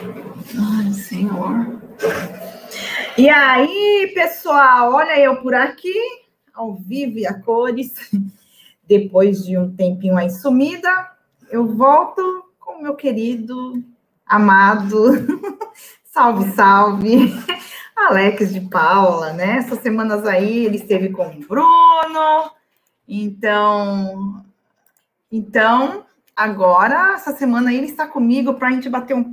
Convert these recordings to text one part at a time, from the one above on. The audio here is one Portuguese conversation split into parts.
Ai, Senhor. E aí, pessoal, olha eu por aqui, ao vivo e a cores. Depois de um tempinho aí sumida, eu volto com meu querido, amado, salve, salve, Alex de Paula, né? Essas semanas aí ele esteve com o Bruno, então, então agora, essa semana aí ele está comigo para a gente bater um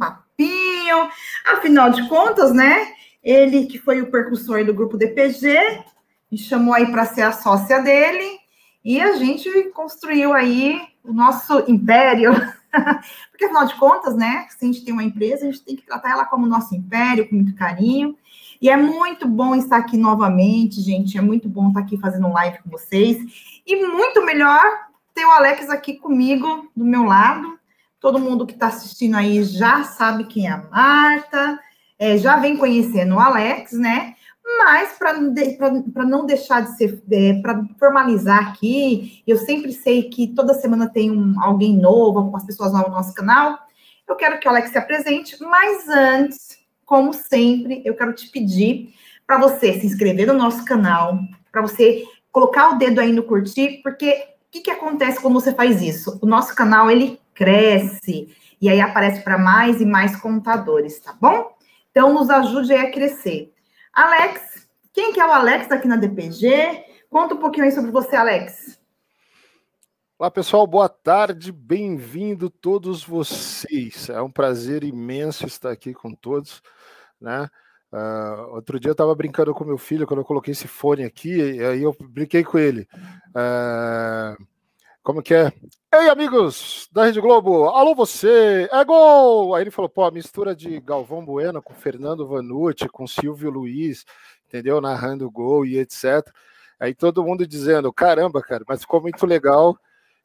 Afinal de contas, né? Ele que foi o percussor do grupo DPG, me chamou aí para ser a sócia dele e a gente construiu aí o nosso império. Porque, afinal de contas, né? Se a gente tem uma empresa, a gente tem que tratar ela como nosso império, com muito carinho. E é muito bom estar aqui novamente, gente. É muito bom estar aqui fazendo live com vocês. E muito melhor ter o Alex aqui comigo, do meu lado. Todo mundo que está assistindo aí já sabe quem é a Marta, é, já vem conhecendo o Alex, né? Mas para não deixar de ser, é, para formalizar aqui, eu sempre sei que toda semana tem um, alguém novo, algumas pessoas novas no nosso canal. Eu quero que o Alex se apresente, mas antes, como sempre, eu quero te pedir para você se inscrever no nosso canal, para você colocar o dedo aí no curtir, porque que, que acontece quando você faz isso? O nosso canal, ele cresce, e aí aparece para mais e mais contadores, tá bom? Então, nos ajude a crescer. Alex, quem que é o Alex aqui na DPG? Conta um pouquinho aí sobre você, Alex. Olá, pessoal, boa tarde, bem-vindo todos vocês. É um prazer imenso estar aqui com todos, né? Uh, outro dia eu estava brincando com meu filho quando eu coloquei esse fone aqui, e aí eu brinquei com ele. Uh, como que é? Ei, amigos da Rede Globo, alô você, é gol! Aí ele falou, pô, a mistura de Galvão Bueno com Fernando Vanucci, com Silvio Luiz, entendeu? Narrando gol e etc. Aí todo mundo dizendo, caramba, cara, mas ficou muito legal.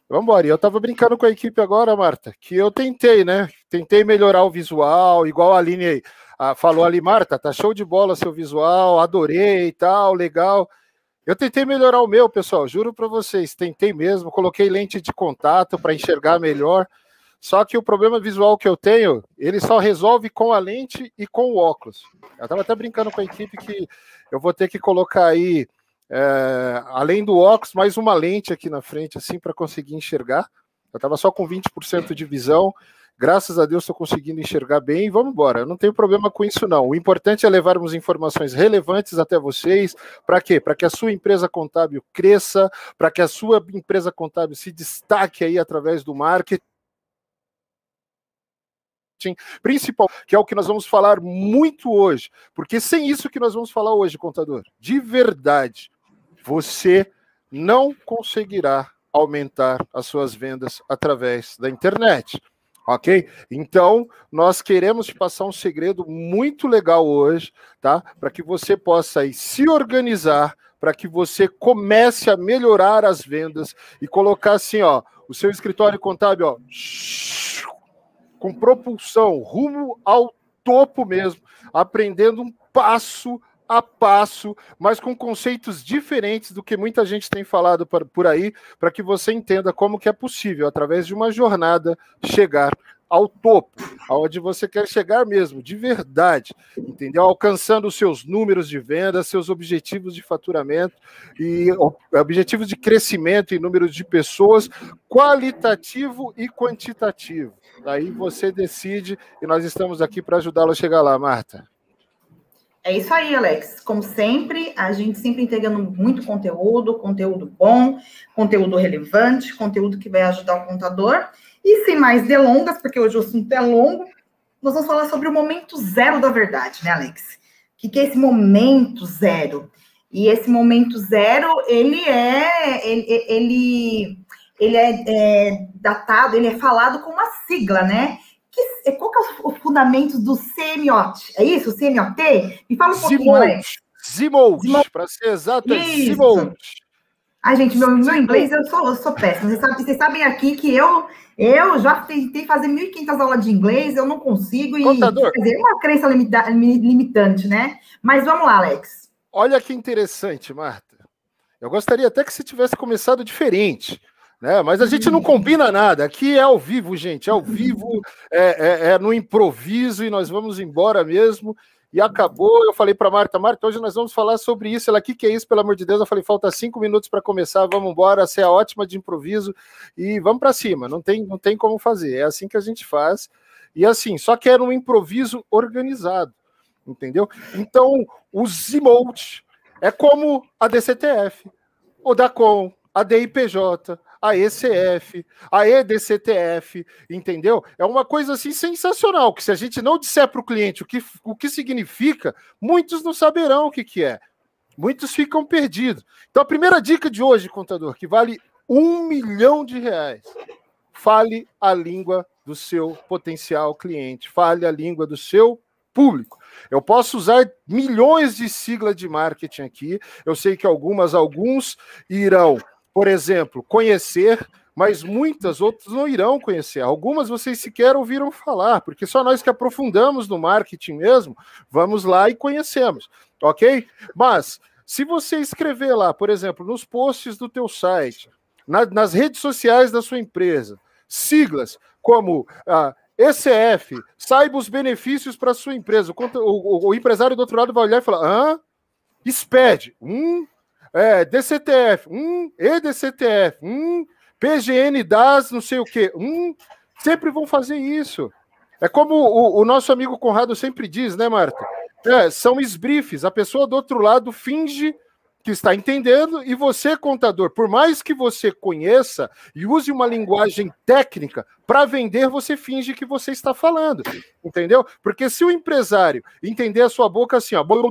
Vamos embora. E eu tava brincando com a equipe agora, Marta, que eu tentei, né? Tentei melhorar o visual, igual a Aline aí ah, falou ali, Marta, tá show de bola seu visual, adorei e tal, legal. Eu tentei melhorar o meu, pessoal, juro para vocês, tentei mesmo, coloquei lente de contato para enxergar melhor. Só que o problema visual que eu tenho, ele só resolve com a lente e com o óculos. Eu estava até brincando com a equipe que eu vou ter que colocar aí, é, além do óculos, mais uma lente aqui na frente, assim, para conseguir enxergar. Eu estava só com 20% de visão. Graças a Deus estou conseguindo enxergar bem vamos embora. Eu não tenho problema com isso, não. O importante é levarmos informações relevantes até vocês. Para quê? Para que a sua empresa contábil cresça, para que a sua empresa contábil se destaque aí através do marketing principal, que é o que nós vamos falar muito hoje, porque sem isso que nós vamos falar hoje, contador, de verdade, você não conseguirá aumentar as suas vendas através da internet. Ok? Então, nós queremos te passar um segredo muito legal hoje, tá? Para que você possa aí, se organizar, para que você comece a melhorar as vendas e colocar assim, ó, o seu escritório contábil, ó, com propulsão, rumo ao topo mesmo, aprendendo um passo a passo, mas com conceitos diferentes do que muita gente tem falado por aí, para que você entenda como que é possível, através de uma jornada, chegar ao topo, aonde você quer chegar mesmo, de verdade, entendeu? Alcançando os seus números de venda, seus objetivos de faturamento e objetivos de crescimento em números de pessoas, qualitativo e quantitativo. Aí você decide e nós estamos aqui para ajudá-lo a chegar lá, Marta. É isso aí, Alex. Como sempre, a gente sempre entregando muito conteúdo, conteúdo bom, conteúdo relevante, conteúdo que vai ajudar o contador. E sem mais delongas, porque hoje o assunto é longo, nós vamos falar sobre o momento zero da verdade, né, Alex? O que é esse momento zero? E esse momento zero, ele é, ele, ele, ele é, é datado, ele é falado com uma sigla, né? Que, qual que é o fundamento do CMOT? É isso, o CMOT? Me fala um pouquinho, Alex. Zimolt, para ser exato, é Zimolt. Ai, gente, meu, meu inglês, eu sou, eu sou péssimo. Vocês sabem, vocês sabem aqui que eu, eu já tentei fazer 1.500 aulas de inglês, eu não consigo. E, Contador. Quer dizer, é uma crença limita, limitante, né? Mas vamos lá, Alex. Olha que interessante, Marta. Eu gostaria até que você tivesse começado diferente. Né? Mas a gente não combina nada. Aqui é ao vivo, gente. É ao vivo, é, é, é no improviso e nós vamos embora mesmo. E acabou. Eu falei para Marta, Marta, hoje nós vamos falar sobre isso. Ela, que, que é isso, pelo amor de Deus? Eu falei, falta cinco minutos para começar, vamos embora. Você é ótima de improviso e vamos para cima. Não tem, não tem como fazer. É assim que a gente faz. E assim, só que era um improviso organizado, entendeu? Então, o Zimote é como a DCTF, o DACOM, a DIPJ, a ECF, a EDCTF, entendeu? É uma coisa assim sensacional, que se a gente não disser para o cliente o que, o que significa, muitos não saberão o que, que é. Muitos ficam perdidos. Então, a primeira dica de hoje, contador, que vale um milhão de reais. Fale a língua do seu potencial cliente, fale a língua do seu público. Eu posso usar milhões de siglas de marketing aqui. Eu sei que algumas, alguns irão por exemplo, conhecer, mas muitas outras não irão conhecer. Algumas vocês sequer ouviram falar, porque só nós que aprofundamos no marketing mesmo, vamos lá e conhecemos, ok? Mas se você escrever lá, por exemplo, nos posts do teu site, na, nas redes sociais da sua empresa, siglas como ah, ECF, saiba os benefícios para sua empresa. O, o, o, empresário do outro lado vai olhar e falar: hã? SPED, hum, é, DCTF, um, EDCTF, um, PGN das não sei o quê, um, sempre vão fazer isso. É como o, o nosso amigo Conrado sempre diz, né, Marta? É, são esbrifes. A pessoa do outro lado finge que está entendendo, e você, contador, por mais que você conheça e use uma linguagem técnica para vender, você finge que você está falando, entendeu? Porque se o empresário entender a sua boca assim, ó, quando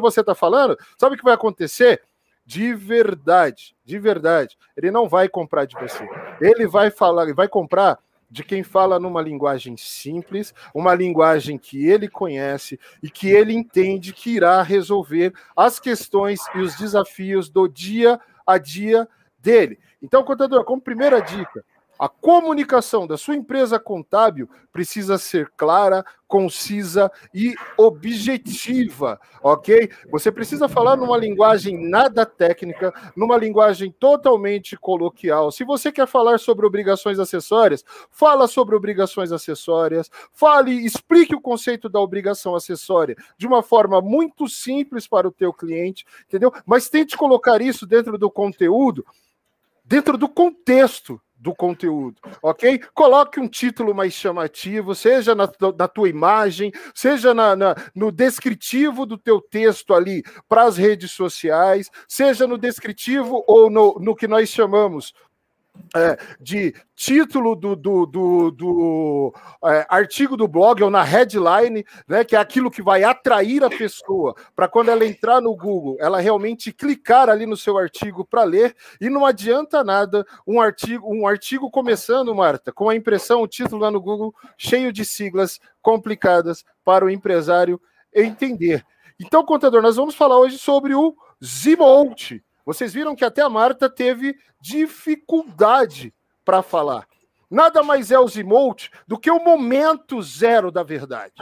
você está falando, sabe o que vai acontecer? De verdade, de verdade, ele não vai comprar de você. Ele vai falar, vai comprar de quem fala numa linguagem simples, uma linguagem que ele conhece e que ele entende que irá resolver as questões e os desafios do dia a dia dele. Então, contador, como primeira dica, a comunicação da sua empresa contábil precisa ser clara, concisa e objetiva, ok? Você precisa falar numa linguagem nada técnica, numa linguagem totalmente coloquial. Se você quer falar sobre obrigações acessórias, fala sobre obrigações acessórias, fale, explique o conceito da obrigação acessória de uma forma muito simples para o teu cliente, entendeu? Mas tente colocar isso dentro do conteúdo, dentro do contexto do conteúdo, ok? Coloque um título mais chamativo, seja na, na tua imagem, seja na, na, no descritivo do teu texto ali para as redes sociais, seja no descritivo ou no, no que nós chamamos é, de título do, do, do, do é, artigo do blog ou na headline, né, que é aquilo que vai atrair a pessoa para quando ela entrar no Google, ela realmente clicar ali no seu artigo para ler. E não adianta nada um artigo, um artigo começando, Marta, com a impressão, o título lá no Google cheio de siglas complicadas para o empresário entender. Então, contador, nós vamos falar hoje sobre o Zimolt vocês viram que até a Marta teve dificuldade para falar. Nada mais é o Zimolt do que o momento zero da verdade.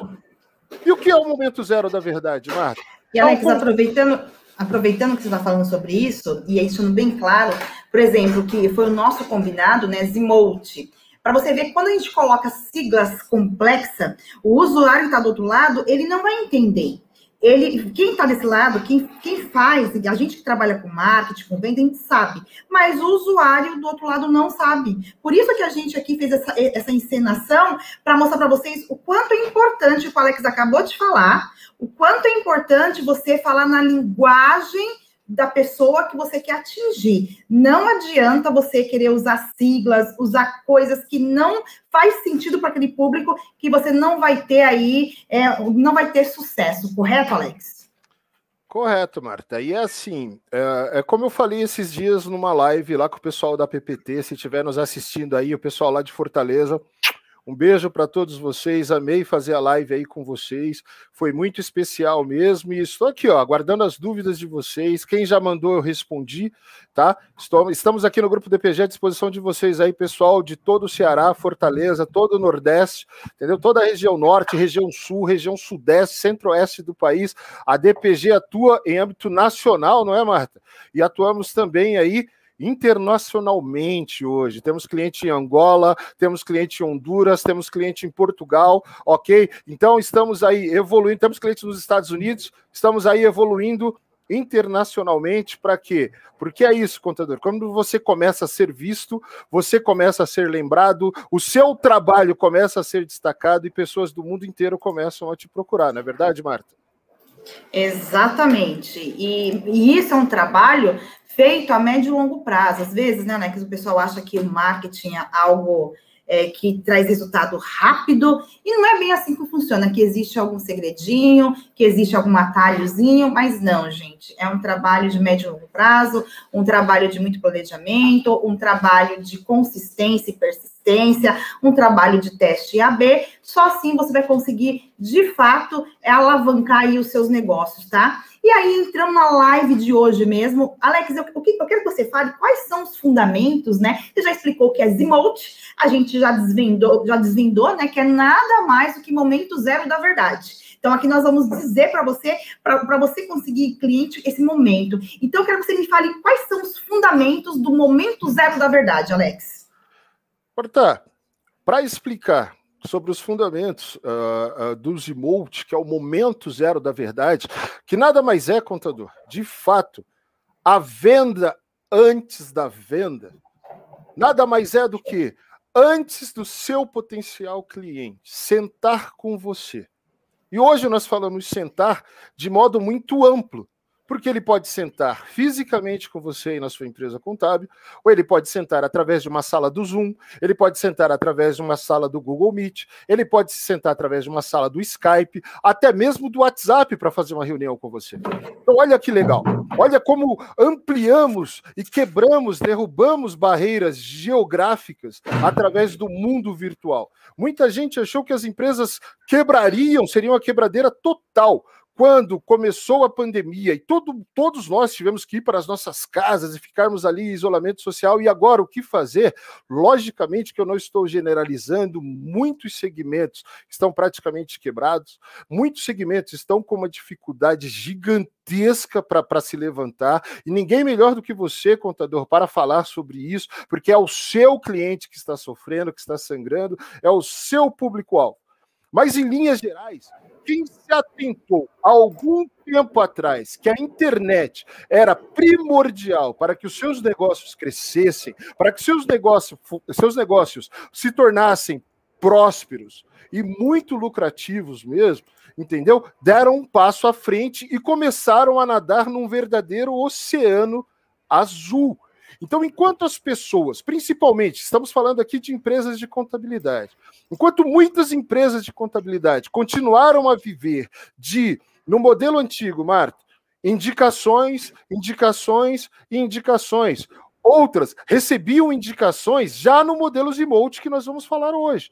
E o que é o momento zero da verdade, Marta? E Alex, é aproveitando, aproveitando que você está falando sobre isso, e é isso bem claro, por exemplo, que foi o nosso combinado, né, Zimolt. Para você ver, quando a gente coloca siglas complexas, o usuário que está do outro lado, ele não vai entender ele, quem está desse lado, quem, quem faz, a gente que trabalha com marketing, com venda, a gente sabe, mas o usuário do outro lado não sabe. Por isso que a gente aqui fez essa, essa encenação para mostrar para vocês o quanto é importante o que o Alex acabou de falar, o quanto é importante você falar na linguagem da pessoa que você quer atingir. Não adianta você querer usar siglas, usar coisas que não faz sentido para aquele público, que você não vai ter aí, é, não vai ter sucesso, correto, Alex? Correto, Marta. E é assim, é, é, como eu falei esses dias numa live lá com o pessoal da PPT, se estiver nos assistindo aí, o pessoal lá de Fortaleza, um beijo para todos vocês. Amei fazer a live aí com vocês. Foi muito especial mesmo. E estou aqui, ó, aguardando as dúvidas de vocês. Quem já mandou, eu respondi, tá? Estou, estamos aqui no grupo DPG à disposição de vocês aí, pessoal de todo o Ceará, Fortaleza, todo o Nordeste, entendeu? Toda a região Norte, região Sul, região Sudeste, Centro-Oeste do país. A DPG atua em âmbito nacional, não é, Marta? E atuamos também aí internacionalmente hoje. Temos cliente em Angola, temos cliente em Honduras, temos cliente em Portugal, ok? Então estamos aí evoluindo, temos clientes nos Estados Unidos, estamos aí evoluindo internacionalmente para quê? Porque é isso, contador. Quando você começa a ser visto, você começa a ser lembrado, o seu trabalho começa a ser destacado e pessoas do mundo inteiro começam a te procurar, não é verdade, Marta? Exatamente. E, e, isso é um trabalho feito a médio e longo prazo. Às vezes, né, né, que o pessoal acha que o marketing é algo é, que traz resultado rápido, e não é bem assim que funciona, que existe algum segredinho, que existe algum atalhozinho, mas não, gente, é um trabalho de médio e longo prazo, um trabalho de muito planejamento, um trabalho de consistência e persistência, um trabalho de teste AB, só assim você vai conseguir, de fato, alavancar aí os seus negócios, tá? E aí, entrando na live de hoje mesmo, Alex, eu, eu, eu quero que você fale quais são os fundamentos, né? Você já explicou o que é Zimote, a gente já desvendou, já desvendou, né? Que é nada mais do que momento zero da verdade. Então, aqui nós vamos dizer para você, para você conseguir cliente, esse momento. Então, eu quero que você me fale quais são os fundamentos do momento zero da verdade, Alex. Porta, para explicar sobre os fundamentos uh, uh, do Zimolt, que é o momento zero da verdade, que nada mais é, contador, de fato, a venda antes da venda, nada mais é do que antes do seu potencial cliente sentar com você. E hoje nós falamos sentar de modo muito amplo, porque ele pode sentar fisicamente com você e na sua empresa contábil, ou ele pode sentar através de uma sala do Zoom, ele pode sentar através de uma sala do Google Meet, ele pode se sentar através de uma sala do Skype, até mesmo do WhatsApp para fazer uma reunião com você. Então, olha que legal. Olha como ampliamos e quebramos, derrubamos barreiras geográficas através do mundo virtual. Muita gente achou que as empresas quebrariam, seriam uma quebradeira total quando começou a pandemia e todo, todos nós tivemos que ir para as nossas casas e ficarmos ali em isolamento social, e agora o que fazer? Logicamente que eu não estou generalizando, muitos segmentos estão praticamente quebrados, muitos segmentos estão com uma dificuldade gigantesca para se levantar, e ninguém melhor do que você, contador, para falar sobre isso, porque é o seu cliente que está sofrendo, que está sangrando, é o seu público-alvo. Mas em linhas gerais, quem se atentou há algum tempo atrás que a internet era primordial para que os seus negócios crescessem, para que seus seus negócios se tornassem prósperos e muito lucrativos mesmo, entendeu? Deram um passo à frente e começaram a nadar num verdadeiro oceano azul. Então, enquanto as pessoas, principalmente, estamos falando aqui de empresas de contabilidade, enquanto muitas empresas de contabilidade continuaram a viver de, no modelo antigo, Marta, indicações, indicações e indicações. Outras recebiam indicações já no modelo Zimote que nós vamos falar hoje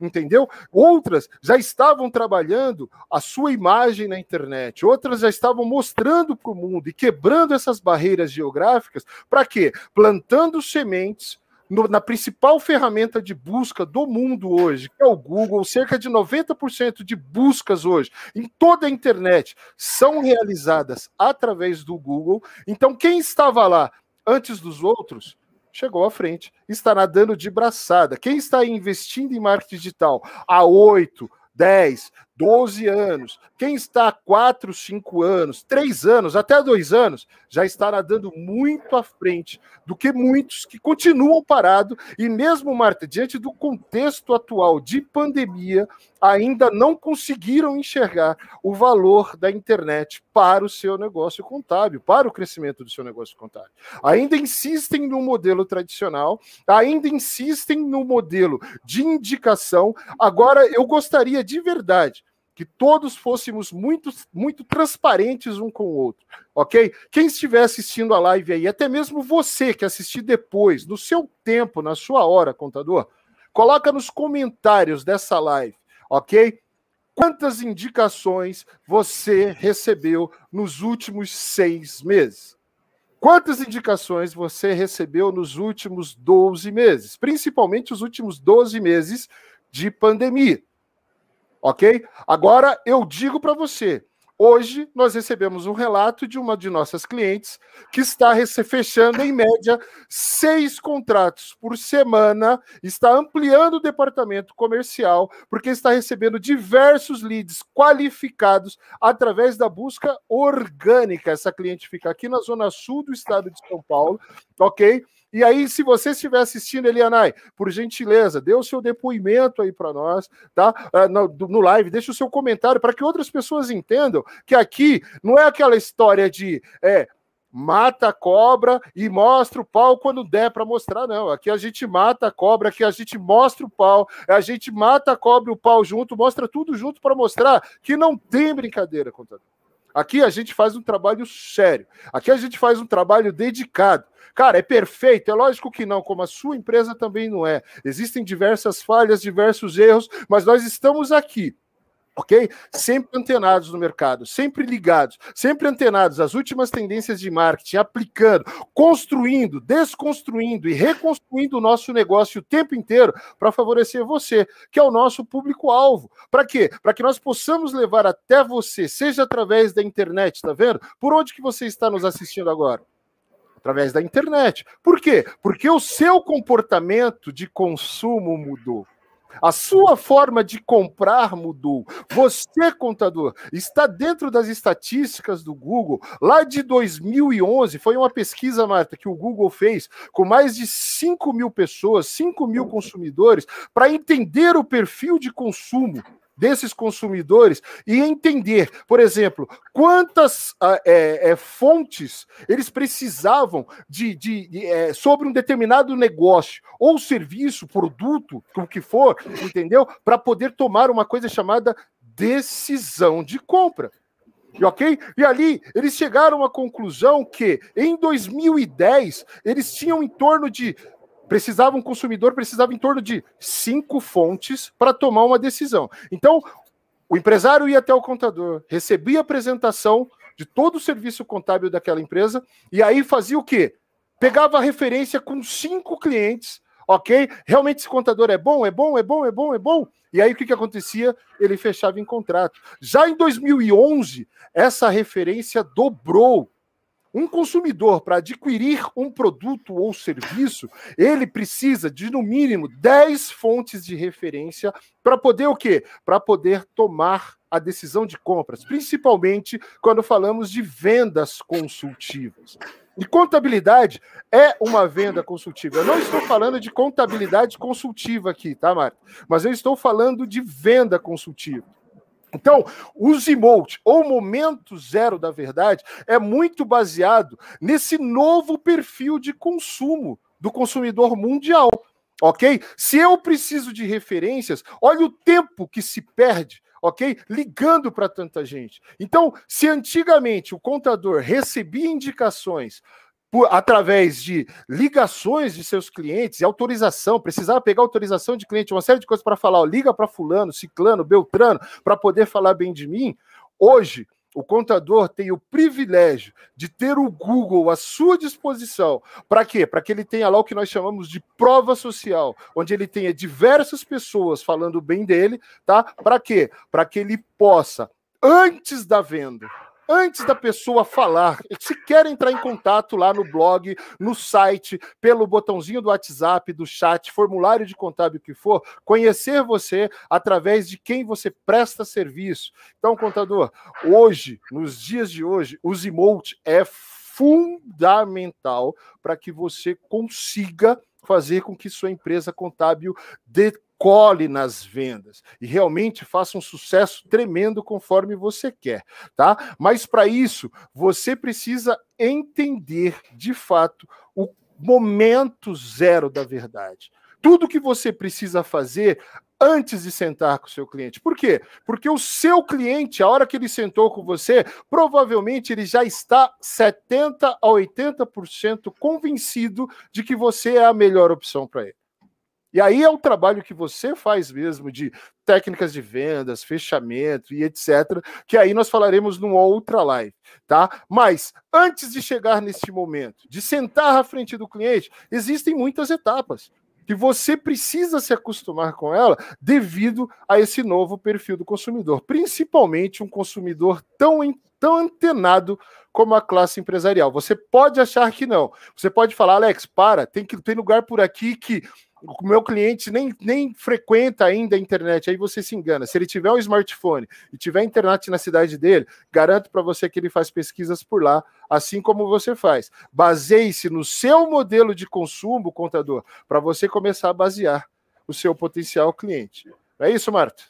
entendeu? Outras já estavam trabalhando a sua imagem na internet, outras já estavam mostrando para o mundo e quebrando essas barreiras geográficas, para quê? Plantando sementes no, na principal ferramenta de busca do mundo hoje, que é o Google, cerca de 90% de buscas hoje em toda a internet são realizadas através do Google. Então, quem estava lá antes dos outros chegou à frente, está nadando de braçada. Quem está investindo em marketing digital há 8, 10, 12 anos, quem está há 4, 5 anos, 3 anos, até 2 anos, já está nadando muito à frente do que muitos que continuam parados e mesmo, Marta, diante do contexto atual de pandemia, ainda não conseguiram enxergar o valor da internet para o seu negócio contábil, para o crescimento do seu negócio contábil. Ainda insistem no modelo tradicional, ainda insistem no modelo de indicação. Agora, eu gostaria de verdade que todos fôssemos muito, muito transparentes um com o outro, ok? Quem estiver assistindo a live aí, até mesmo você que assistir depois, no seu tempo, na sua hora, contador, coloca nos comentários dessa live, ok? Quantas indicações você recebeu nos últimos seis meses? Quantas indicações você recebeu nos últimos 12 meses? Principalmente os últimos 12 meses de pandemia ok? Agora eu digo para você, Hoje, nós recebemos um relato de uma de nossas clientes que está fechando, em média, seis contratos por semana, está ampliando o departamento comercial, porque está recebendo diversos leads qualificados através da busca orgânica. Essa cliente fica aqui na zona sul do estado de São Paulo, ok? E aí, se você estiver assistindo, Elianai, por gentileza, dê o seu depoimento aí para nós, tá? Ah, no, live, deixe o seu comentário para que outras pessoas entendam que aqui não é aquela história de é, mata a cobra e mostra o pau quando der para mostrar, não. Aqui a gente mata a cobra, aqui a gente mostra o pau, a gente mata a cobra e o pau junto, mostra tudo junto para mostrar que não tem brincadeira, contador. Aqui a gente faz um trabalho sério. Aqui a gente faz um trabalho dedicado. Cara, é perfeito? É lógico que não, como a sua empresa também não é. Existem diversas falhas, diversos erros, mas nós estamos aqui ok? Sempre antenados no mercado, sempre ligados, sempre antenados às últimas tendências de marketing, aplicando, construindo, desconstruindo e reconstruindo o nosso negócio o tempo inteiro para favorecer você, que é o nosso público-alvo. Para quê? Para que nós possamos levar até você, seja através da internet, tá vendo? Por onde que você está nos assistindo agora? através da internet. Por quê? Porque o seu comportamento de consumo mudou. A sua forma de comprar mudou. Você, contador, está dentro das estatísticas do Google. Lá de 2011, foi uma pesquisa, Marta, que o Google fez com mais de 5 mil pessoas, 5 mil consumidores, para entender o perfil de consumo desses consumidores e entender, por exemplo, quantas ah, é, é, fontes eles precisavam de, de, de é, sobre um determinado negócio ou serviço, produto, o que for, entendeu? Para poder tomar uma coisa chamada decisão de compra. Ok? E ali eles chegaram à conclusão que em 2010 eles tinham em torno de precisava um consumidor precisava em torno de cinco fontes para tomar uma decisão. Então, o empresário ia até o contador, recebia a apresentação de todo o serviço contábil daquela empresa e aí fazia o quê? Pegava a referência com cinco clientes, ok? Realmente esse contador é bom, é bom, é bom, é bom, é bom. E aí o que, que acontecia? Ele fechava em contrato. Já em 2011, essa referência dobrou um consumidor, para adquirir um produto ou serviço, ele precisa de, no mínimo, 10 fontes de referência para poder o quê? Para poder tomar a decisão de compras, principalmente quando falamos de vendas consultivas. E contabilidade é uma venda consultiva. Eu não estou falando de contabilidade consultiva aqui, tá, Marta? Mas eu estou falando de venda consultiva. Então, o emote, ou momento zero da verdade, é muito baseado nesse novo perfil de consumo do consumidor mundial. Ok? Se eu preciso de referências, olha o tempo que se perde ok? Ligando para tanta gente. Então, se antigamente o contador recebia indicações por, através de ligações de seus clientes e autorização, precisava pegar autorização de cliente, uma série de coisas para falar, ó, liga para fulano, ciclano, beltrano, para poder falar bem de mim. Hoje, o contador tem o privilégio de ter o Google à sua disposição. Para quê? Para que ele tenha lá o que nós chamamos de prova social, onde ele tenha diversas pessoas falando bem dele, tá? Para quê? Para que ele possa, antes da venda, antes da pessoa falar, se quer entrar em contato lá no blog, no site, pelo botãozinho do WhatsApp, do chat, formulário de contábil que for, conhecer você através de quem você presta serviço. Então, contador, hoje, nos dias de hoje, o Zimote é fundamental para que você consiga fazer com que sua empresa contábil dê cole nas vendas e realmente faça um sucesso tremendo conforme você quer, tá? Mas para isso, você precisa entender de fato o momento zero da verdade. Tudo que você precisa fazer antes de sentar com o seu cliente. Por quê? Porque o seu cliente, a hora que ele sentou com você, provavelmente ele já está 70 a 80% convencido de que você é a melhor opção para ele. E aí é o trabalho que você faz mesmo de técnicas de vendas, fechamento e etc, que aí nós falaremos numa outra live, tá? Mas antes de chegar neste momento, de sentar à frente do cliente, existem muitas etapas que você precisa se acostumar com ela devido a esse novo perfil do consumidor, principalmente um consumidor tão, tão antenado como a classe empresarial. Você pode achar que não. Você pode falar, Alex, para, tem que tem lugar por aqui que o meu cliente nem, nem frequenta ainda a internet, aí você se engana. Se ele tiver um smartphone e tiver internet na cidade dele, garanto para você que ele faz pesquisas por lá, assim como você faz. Baseie-se no seu modelo de consumo, contador, para você começar a basear o seu potencial cliente. é isso, Marta?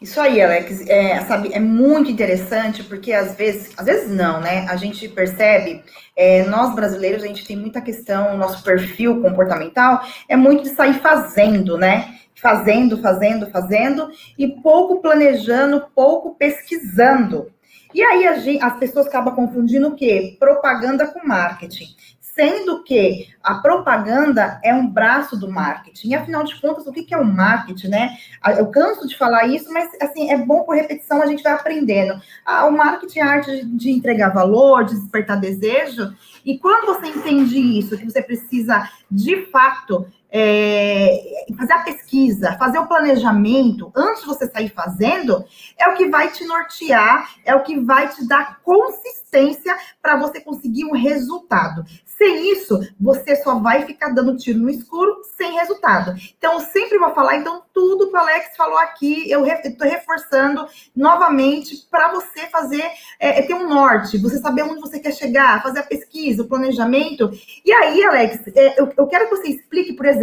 Isso aí, Alex, é, sabe, é muito interessante, porque às vezes, às vezes não, né? A gente percebe, é, nós brasileiros, a gente tem muita questão, nosso perfil comportamental é muito de sair fazendo, né? Fazendo, fazendo, fazendo, e pouco planejando, pouco pesquisando. E aí gente, as pessoas acabam confundindo o quê? Propaganda com marketing sendo que a propaganda é um braço do marketing. E afinal de contas, o que é o marketing, né? Eu canso de falar isso, mas assim, é bom por repetição, a gente vai aprendendo. Ah, o marketing é a arte de entregar valor, de despertar desejo. E quando você entende isso, que você precisa de fato é, fazer a pesquisa, fazer o planejamento antes de você sair fazendo, é o que vai te nortear, é o que vai te dar consistência para você conseguir um resultado. Sem isso, você só vai ficar dando tiro no escuro sem resultado. Então, sempre vou falar, então, tudo que o Alex falou aqui, eu estou reforçando novamente para você fazer, é, é, ter um norte, você saber onde você quer chegar, fazer a pesquisa, o planejamento. E aí, Alex, é, eu, eu, quero que você explique, por exemplo,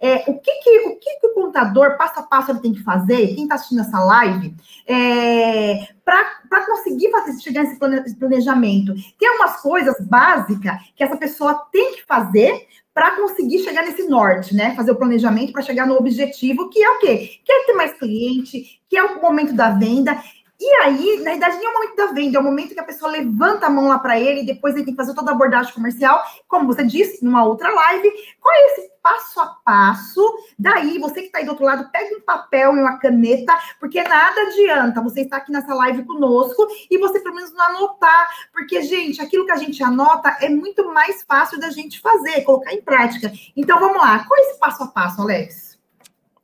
é, o, que, que, o que, que o contador, passo a passo, ele tem que fazer, quem está assistindo essa live, é, para conseguir fazer, chegar nesse planejamento. Tem umas coisas básicas que essa pessoa tem que fazer para conseguir chegar nesse norte, né? Fazer o planejamento para chegar no objetivo, que é o quê? Quer ter mais cliente, que é o momento da venda. E aí, na verdade, nem é o momento da venda, é o momento que a pessoa levanta a mão lá para ele e depois ele tem que fazer toda a abordagem comercial. Como você disse, numa outra live, qual é esse passo a passo? Daí, você que está aí do outro lado, pega um papel e uma caneta, porque nada adianta você estar aqui nessa live conosco e você pelo menos não anotar, porque, gente, aquilo que a gente anota é muito mais fácil da gente fazer, colocar em prática. Então, vamos lá. Qual é esse passo a passo, Alex?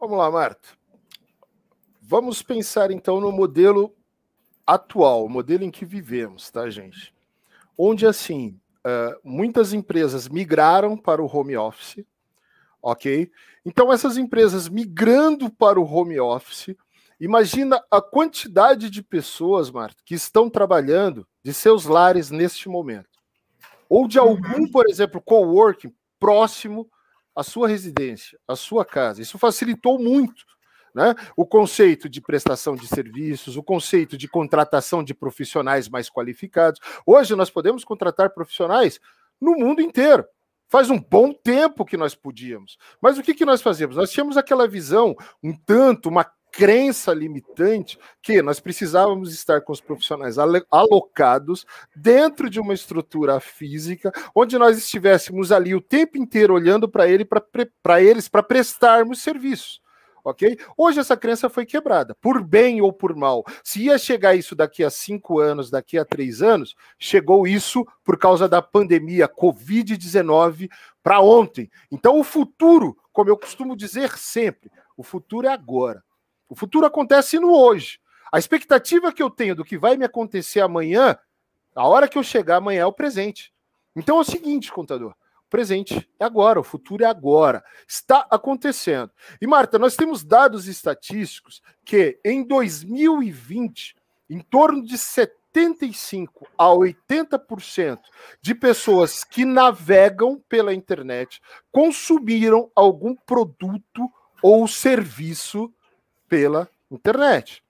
Vamos lá, Marta. Vamos pensar então no modelo atual, o modelo em que vivemos, tá, gente? Onde, assim, uh, muitas empresas migraram para o home office, ok? Então, essas empresas migrando para o home office, imagina a quantidade de pessoas, Marta, que estão trabalhando de seus lares neste momento. Ou de algum, uhum. por exemplo, coworking próximo à sua residência, à sua casa. Isso facilitou muito né? O conceito de prestação de serviços, o conceito de contratação de profissionais mais qualificados. Hoje nós podemos contratar profissionais no mundo inteiro. Faz um bom tempo que nós podíamos. Mas o que, que nós fazemos? Nós tínhamos aquela visão, um tanto, uma crença limitante, que nós precisávamos estar com os profissionais alocados dentro de uma estrutura física, onde nós estivéssemos ali o tempo inteiro olhando para ele, para eles, para prestarmos serviços ok? Hoje essa crença foi quebrada, por bem ou por mal. Se ia chegar isso daqui a cinco anos, daqui a três anos, chegou isso por causa da pandemia Covid-19 para ontem. Então o futuro, como eu costumo dizer sempre, o futuro é agora. O futuro acontece no hoje. A expectativa que eu tenho do que vai me acontecer amanhã, a hora que eu chegar amanhã é o presente. Então é o seguinte, contador presente é agora, o futuro é agora. Está acontecendo. E, Marta, nós temos dados estatísticos que em 2020, em torno de 75 a 80% de pessoas que navegam pela internet consumiram algum produto ou serviço pela internet.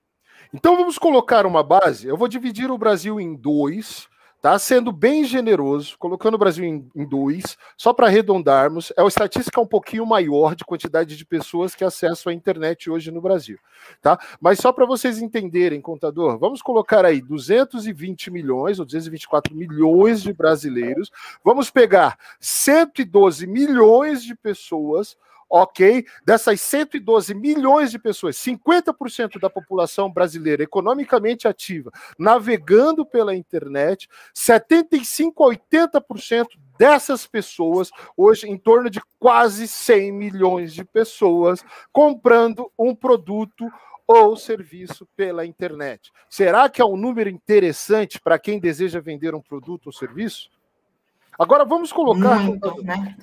Então vamos colocar uma base. Eu vou dividir o Brasil em dois tá? Sendo bem generoso, colocando o Brasil em, em dois, só para arredondarmos, é uma estatística um pouquinho maior de quantidade de pessoas que acessam a internet hoje no Brasil, tá? Mas só para vocês entenderem, contador, vamos colocar aí 220 milhões ou 224 milhões de brasileiros, vamos pegar 112 milhões de pessoas ok? Dessas 112 milhões de pessoas, 50% da população brasileira economicamente ativa, navegando pela internet, 75 a 80% dessas pessoas, hoje em torno de quase 100 milhões de pessoas comprando um produto ou serviço pela internet. Será que é um número interessante para quem deseja vender um produto ou serviço? Agora vamos colocar. Muito, né?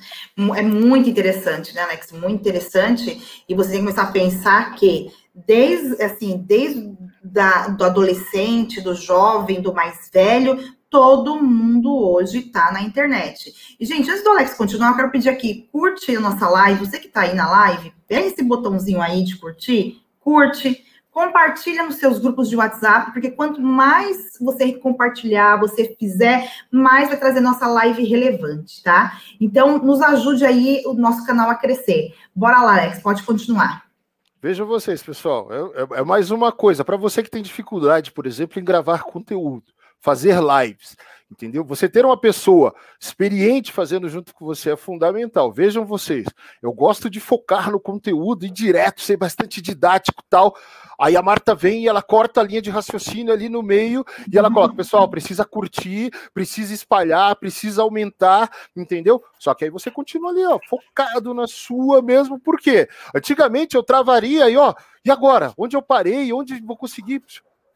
É muito interessante, né, Alex? Muito interessante. E você tem que começar a pensar que desde assim, desde da, do adolescente, do jovem, do mais velho, todo mundo hoje está na internet. E, gente, antes do Alex continuar, eu quero pedir aqui, curte a nossa live. Você que está aí na live, pega esse botãozinho aí de curtir, curte compartilha nos seus grupos de WhatsApp, porque quanto mais você compartilhar, você fizer, mais vai trazer nossa live relevante, tá? Então, nos ajude aí o nosso canal a crescer. Bora lá, Alex, pode continuar. Vejam vocês, pessoal, é, é, é mais uma coisa. Para você que tem dificuldade, por exemplo, em gravar conteúdo, fazer lives, entendeu? Você ter uma pessoa experiente fazendo junto com você é fundamental. Vejam vocês, eu gosto de focar no conteúdo e direto, ser bastante didático tal. Aí a Marta vem e ela corta a linha de raciocínio ali no meio e ela coloca, pessoal, precisa curtir, precisa espalhar, precisa aumentar, entendeu? Só que aí você continua ali, ó, focado na sua mesmo, por quê? Antigamente eu travaria aí, ó, e agora? Onde eu parei? Onde vou conseguir?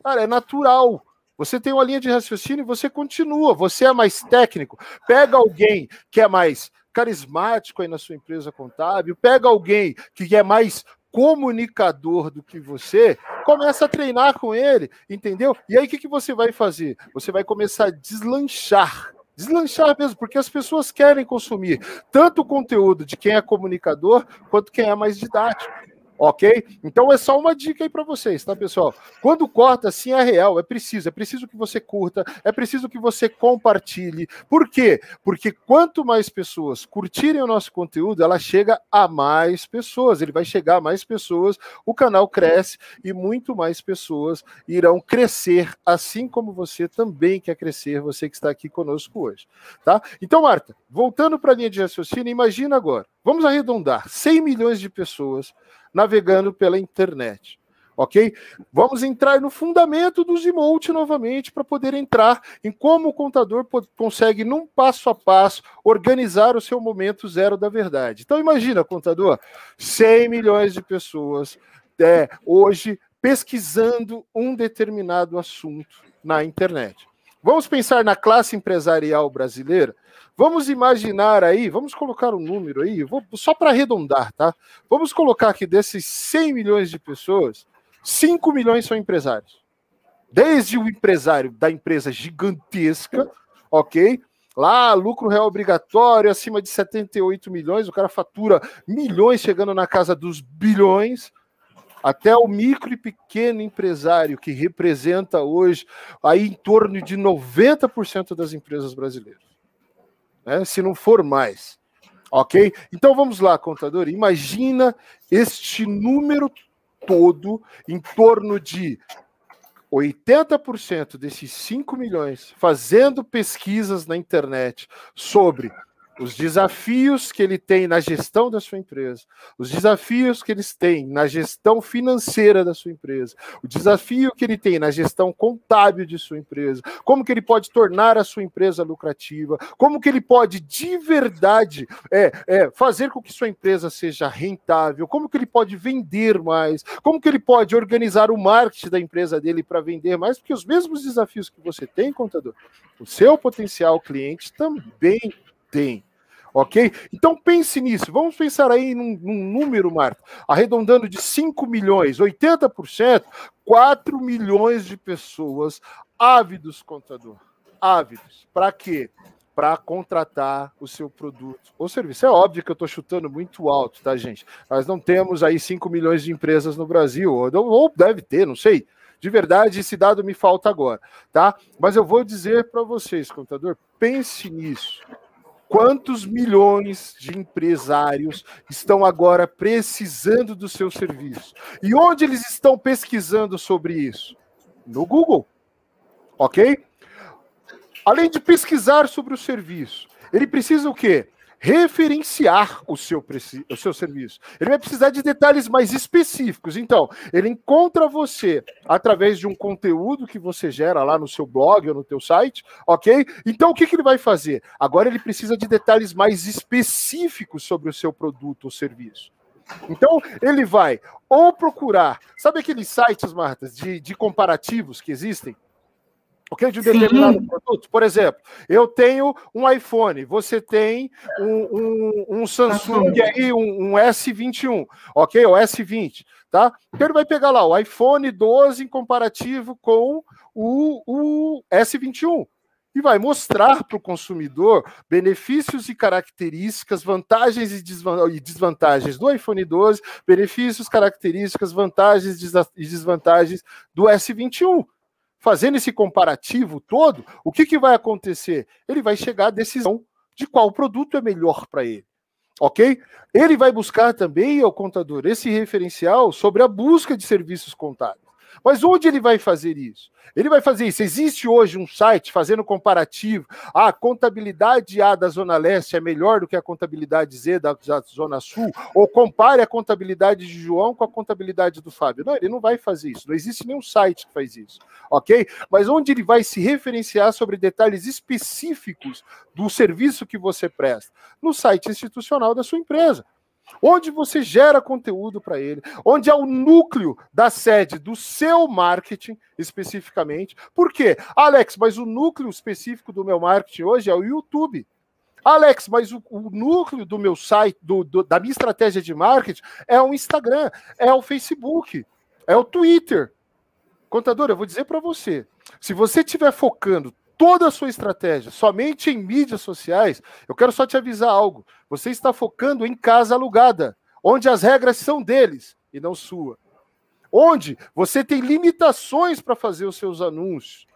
Cara, é natural. Você tem uma linha de raciocínio e você continua. Você é mais técnico. Pega alguém que é mais carismático aí na sua empresa contábil, pega alguém que é mais comunicador do que você, começa a treinar com ele, entendeu? E aí o que, que você vai fazer? Você vai começar a deslanchar. Deslanchar mesmo, porque as pessoas querem consumir tanto o conteúdo de quem é comunicador quanto quem é mais didático. Ok? Então é só uma dica aí para vocês, tá, pessoal? Quando corta, assim é real, é preciso, é preciso que você curta, é preciso que você compartilhe. Por quê? Porque quanto mais pessoas curtirem o nosso conteúdo, ela chega a mais pessoas, ele vai chegar a mais pessoas, o canal cresce e muito mais pessoas irão crescer, assim como você também quer crescer, você que está aqui conosco hoje, tá? Então, Marta, voltando para a linha de raciocínio, imagina agora, vamos arredondar, 100 milhões de pessoas navegando pela internet. Ok? Vamos entrar no fundamento dos emote novamente para poder entrar em como o contador consegue, num passo a passo, organizar o seu momento zero da verdade. Então, imagina, contador, 100 milhões de pessoas é, hoje pesquisando um determinado assunto na internet. Vamos pensar na classe empresarial brasileira? Vamos imaginar aí, vamos colocar um número aí, vou, só para arredondar, tá? Vamos colocar que desses 100 milhões de pessoas, 5 milhões são empresários. Desde o empresário da empresa gigantesca, ok? Lá, lucro real obrigatório acima de 78 milhões, o cara fatura milhões, chegando na casa dos bilhões, até o micro e pequeno empresário, que representa hoje aí em torno de 90% das empresas brasileiras né? se não for mais. Ok? Então vamos lá, contador. Imagina este número todo em torno de 80% desses 5 milhões fazendo pesquisas na internet sobre os desafios que ele tem na gestão da sua empresa, os desafios que eles têm na gestão financeira da sua empresa, o desafio que ele tem na gestão contábil de sua empresa, como que ele pode tornar a sua empresa lucrativa, como que ele pode de verdade é, é, fazer com que sua empresa seja rentável, como que ele pode vender mais, como que ele pode organizar o marketing da empresa dele para vender mais, porque os mesmos desafios que você tem, contador, o seu potencial cliente também tem. Ok? Então pense nisso. Vamos pensar aí num, num número, Marta, arredondando de 5 milhões, 80%, 4 milhões de pessoas ávidos, contador. Ávidos. Para quê? Para contratar o seu produto ou serviço. É óbvio que eu estou chutando muito alto, tá, gente? Nós não temos aí 5 milhões de empresas no Brasil, ou, deve ter, não sei. De verdade, esse dado me falta agora, tá? Mas eu vou dizer para vocês, contador, pense nisso. Quantos milhões de empresários estão agora precisando do seu serviço? E onde eles estão pesquisando sobre isso? No Google. Ok? Além de pesquisar sobre o serviço, ele precisa o quê? Referenciar o seu, o seu serviço. Ele vai precisar de detalhes mais específicos. Então, ele encontra você através de um conteúdo que você gera lá no seu blog ou no teu site, ok? Então, o que, que ele vai fazer? Agora ele precisa de detalhes mais específicos sobre o seu produto ou serviço. Então, ele vai ou procurar, sabe aqueles sites, Marta, de, de comparativos que existem? Ok? De um determinado Sim. produto. Por exemplo, eu tenho um iPhone, você tem um, um, um Samsung aí, um, um, S21, ok? O S20, tá? Então ele vai pegar lá o iPhone 12 em comparativo com o, o S21 e vai mostrar para o consumidor benefícios e características, vantagens e desvantagens do iPhone 12, benefícios, características, vantagens e desvantagens do S21 fazendo esse comparativo todo, o que, que vai acontecer? Ele vai chegar à decisão de qual produto é melhor para ele. Ok? Ele vai buscar também, ao contador, esse referencial sobre a busca de serviços contábeis. Mas onde ele vai fazer isso? Ele vai fazer isso. Existe hoje um site fazendo comparativo. Ah, a contabilidade A da Zona Leste é melhor do que a contabilidade Z da, da Zona Sul? Ou compare a contabilidade de João com a contabilidade do Fábio. Não, ele não vai fazer isso. Não existe nenhum site que faz isso. Ok? Mas onde ele vai se referenciar sobre detalhes específicos do serviço que você presta? No site institucional da sua empresa onde você gera conteúdo para ele, onde é o núcleo da sede do seu marketing especificamente. Por quê? Alex, mas o núcleo específico do meu marketing hoje é o YouTube. Alex, mas o, o núcleo do meu site, do, do, da minha estratégia de marketing é o Instagram, é o Facebook, é o Twitter. Contador, eu vou dizer para você, se você estiver focando toda a sua estratégia somente em mídias sociais, eu quero só te avisar algo. Você está focando em casa alugada, onde as regras são deles e não sua. Onde você tem limitações para fazer os seus anúncios.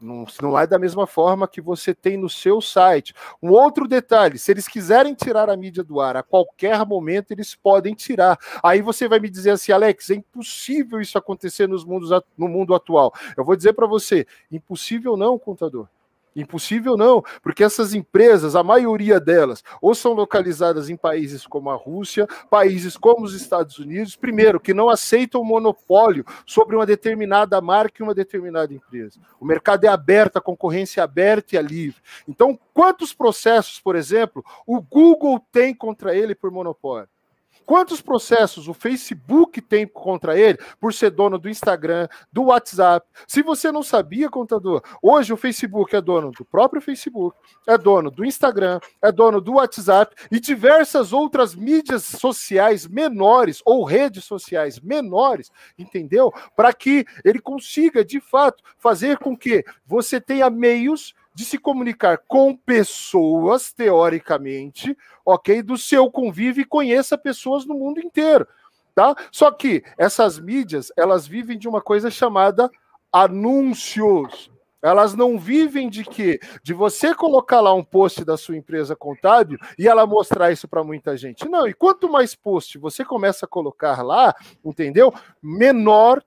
Não, não é da mesma forma que você tem no seu site. Um outro detalhe: se eles quiserem tirar a mídia do ar a qualquer momento, eles podem tirar. Aí você vai me dizer assim, Alex, é impossível isso acontecer nos mundos, no mundo atual. Eu vou dizer para você: impossível não, contador. Impossível não, porque essas empresas, a maioria delas, ou são localizadas em países como a Rússia, países como os Estados Unidos, primeiro, que não aceitam monopólio sobre uma determinada marca e uma determinada empresa. O mercado é aberto, a concorrência é aberta e é livre. Então, quantos processos, por exemplo, o Google tem contra ele por monopólio? Quantos processos o Facebook tem contra ele por ser dono do Instagram, do WhatsApp? Se você não sabia, contador, hoje o Facebook é dono do próprio Facebook, é dono do Instagram, é dono do WhatsApp e diversas outras mídias sociais menores ou redes sociais menores, entendeu? Para que ele consiga, de fato, fazer com que você tenha meios de se comunicar com pessoas, teoricamente, ok? Do seu convívio e conheça pessoas no mundo inteiro, tá? Só que essas mídias, elas vivem de uma coisa chamada anúncios. Elas não vivem de quê? De você colocar lá um post da sua empresa contábil e ela mostrar isso para muita gente. Não, e quanto mais post você começa a colocar lá, entendeu? Menor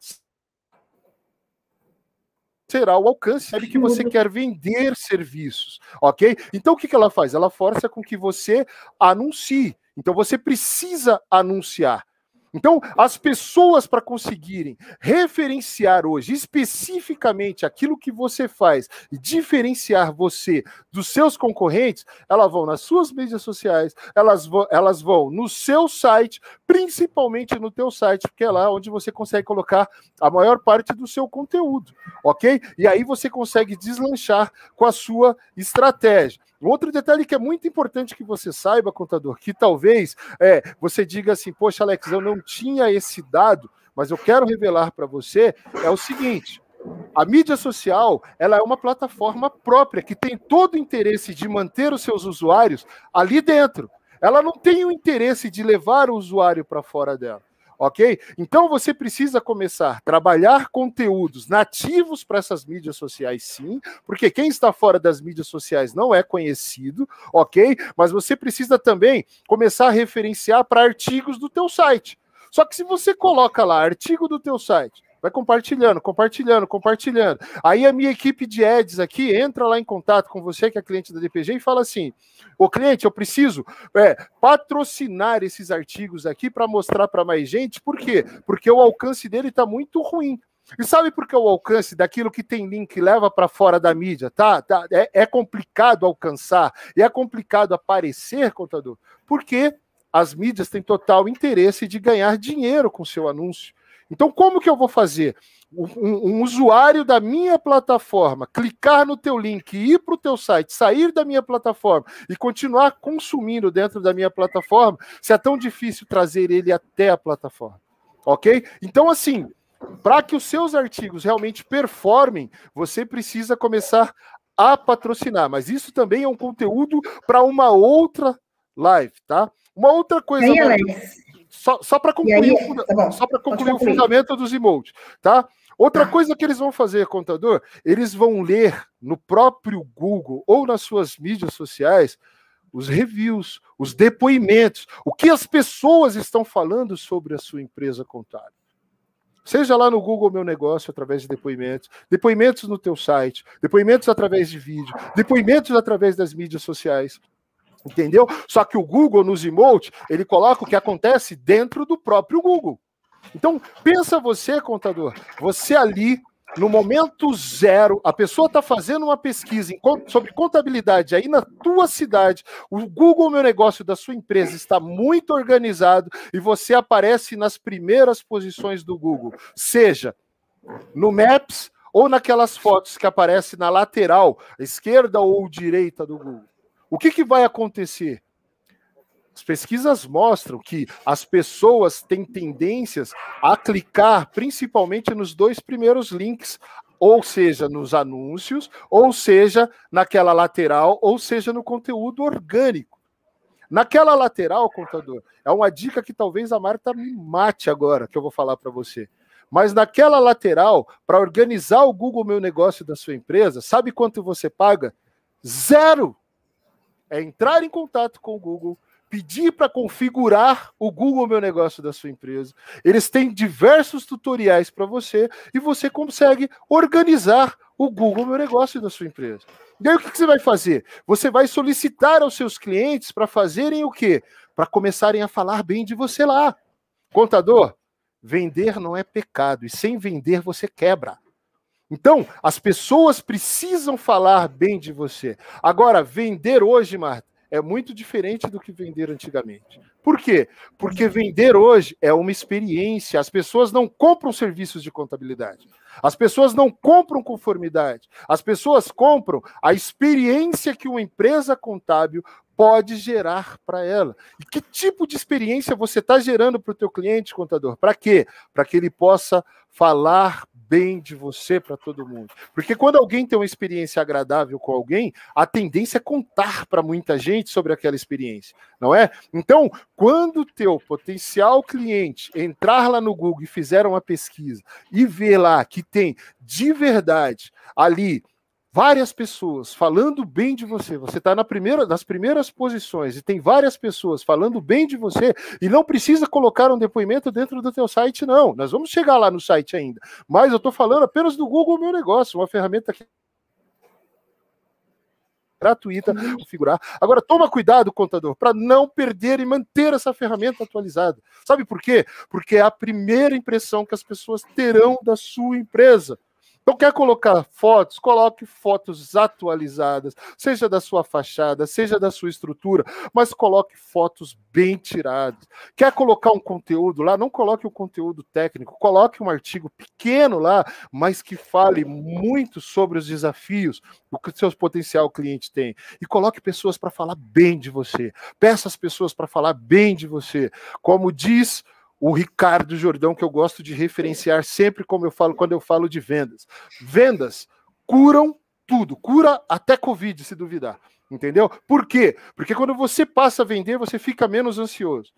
será o alcance sabe que você quer vender serviços, ok? Então o que, que ela faz? Ela força com que você anuncie. Então você precisa anunciar. Então, as pessoas, para conseguirem referenciar hoje especificamente aquilo que você faz e diferenciar você dos seus concorrentes, elas vão nas suas mídias sociais, elas vão, elas vão no seu site, principalmente no teu site, porque é lá onde você consegue colocar a maior parte do seu conteúdo, ok? E aí você consegue deslanchar com a sua estratégia. Outro detalhe que é muito importante que você saiba, contador, que talvez é, você diga assim, poxa, Alex, eu não tinha esse dado, mas eu quero revelar para você, é o seguinte. A mídia social ela é uma plataforma própria que tem todo o interesse de manter os seus usuários ali dentro. Ela não tem o interesse de levar o usuário para fora dela ok? Então você precisa começar a trabalhar conteúdos nativos para essas mídias sociais, sim, porque quem está fora das mídias sociais não é conhecido, ok? Mas você precisa também começar a referenciar para artigos do teu site. Só que se você coloca lá artigo do teu site, vai compartilhando, compartilhando, compartilhando. Aí a minha equipe de ads aqui entra lá em contato com você, que é cliente da DPG, e fala assim: Ô cliente, eu preciso é, patrocinar esses artigos aqui para mostrar para mais gente. Por quê? Porque o alcance dele está muito ruim. E sabe por que o alcance daquilo que tem link leva para fora da mídia, tá? tá é, é, complicado alcançar e é complicado aparecer, contador, porque as mídias têm total interesse de ganhar dinheiro com seu anúncio. Então, como que eu vou fazer? Um, um usuário da minha plataforma clicar no teu link, ir para o teu site, sair da minha plataforma e continuar consumindo dentro da minha plataforma, se é tão difícil trazer ele até a plataforma. Ok? Então, assim, para que os seus artigos realmente performem, você precisa começar a patrocinar. Mas isso também é um conteúdo para uma outra live, tá? Uma outra coisa. Alex, só, só para concluir, aí, o, tá só concluir o fundamento dos emotes, tá? Outra tá. coisa que eles vão fazer, contador, eles vão ler no próprio Google ou nas suas mídias sociais os reviews, os depoimentos, o que as pessoas estão falando sobre a sua empresa contábil. Seja lá no Google Meu Negócio através de depoimentos, depoimentos no teu site, depoimentos através de vídeo, depoimentos através das mídias sociais. Entendeu? Só que o Google nos emotes, ele coloca o que acontece dentro do próprio Google. Então, pensa você, contador, você ali no momento zero, a pessoa está fazendo uma pesquisa sobre contabilidade aí na tua cidade, o Google Meu Negócio da sua empresa está muito organizado e você aparece nas primeiras posições do Google, seja no Maps ou naquelas fotos que aparecem na lateral, esquerda ou direita do Google. O que, que vai acontecer? As pesquisas mostram que as pessoas têm tendências a clicar principalmente nos dois primeiros links, ou seja, nos anúncios, ou seja, naquela lateral, ou seja, no conteúdo orgânico. Naquela lateral, contador, é uma dica que talvez a Marta me mate agora, que eu vou falar para você. Mas naquela lateral, para organizar o Google Meu Negócio da sua empresa, sabe quanto você paga? Zero! É entrar em contato com o Google, pedir para configurar o Google Meu Negócio da sua empresa. Eles têm diversos tutoriais para você e você consegue organizar o Google Meu Negócio da sua empresa. E aí o que, que você vai fazer? Você vai solicitar aos seus clientes para fazerem o quê? Para começarem a falar bem de você lá. Contador, vender não é pecado e sem vender você quebra. Então, as pessoas precisam falar bem de você. Agora, vender hoje, Marta, é muito diferente do que vender antigamente. Por quê? Porque vender hoje é uma experiência. As pessoas não compram serviços de contabilidade. As pessoas não compram conformidade. As pessoas compram a experiência que uma empresa contábil pode gerar para ela. E que tipo de experiência você está gerando para o teu cliente, contador? Para quê? Para que ele possa falar bem de você para todo mundo. Porque quando alguém tem uma experiência agradável com alguém, a tendência é contar para muita gente sobre aquela experiência, não é? Então, quando o teu potencial cliente entrar lá no Google e fizer uma pesquisa e ver lá que tem de verdade ali várias pessoas falando bem de você, você está na primeira, nas primeiras posições e tem várias pessoas falando bem de você e não precisa colocar um depoimento dentro do teu site, não. Nós vamos chegar lá no site ainda. Mas eu estou falando apenas do Google Meu Negócio, uma ferramenta que gratuita configurar. Agora, toma cuidado, contador, para não perder e manter essa ferramenta atualizada. Sabe por quê? Porque é a primeira impressão que as pessoas terão da sua empresa. Então, quer colocar fotos? Coloque fotos atualizadas, seja da sua fachada, seja da sua estrutura, mas coloque fotos bem tiradas. Quer colocar um conteúdo lá? Não coloque o um conteúdo técnico, coloque um artigo pequeno lá, mas que fale muito sobre os desafios o que o seu potencial cliente tem. E coloque pessoas para falar bem de você. Peça as pessoas para falar bem de você. Como diz o Ricardo Jordão, que eu gosto de referenciar sempre como eu falo quando eu falo de vendas. Vendas curam tudo, cura até Covid, se duvidar. Entendeu? Por quê? Porque quando você passa a vender, você fica menos ansioso.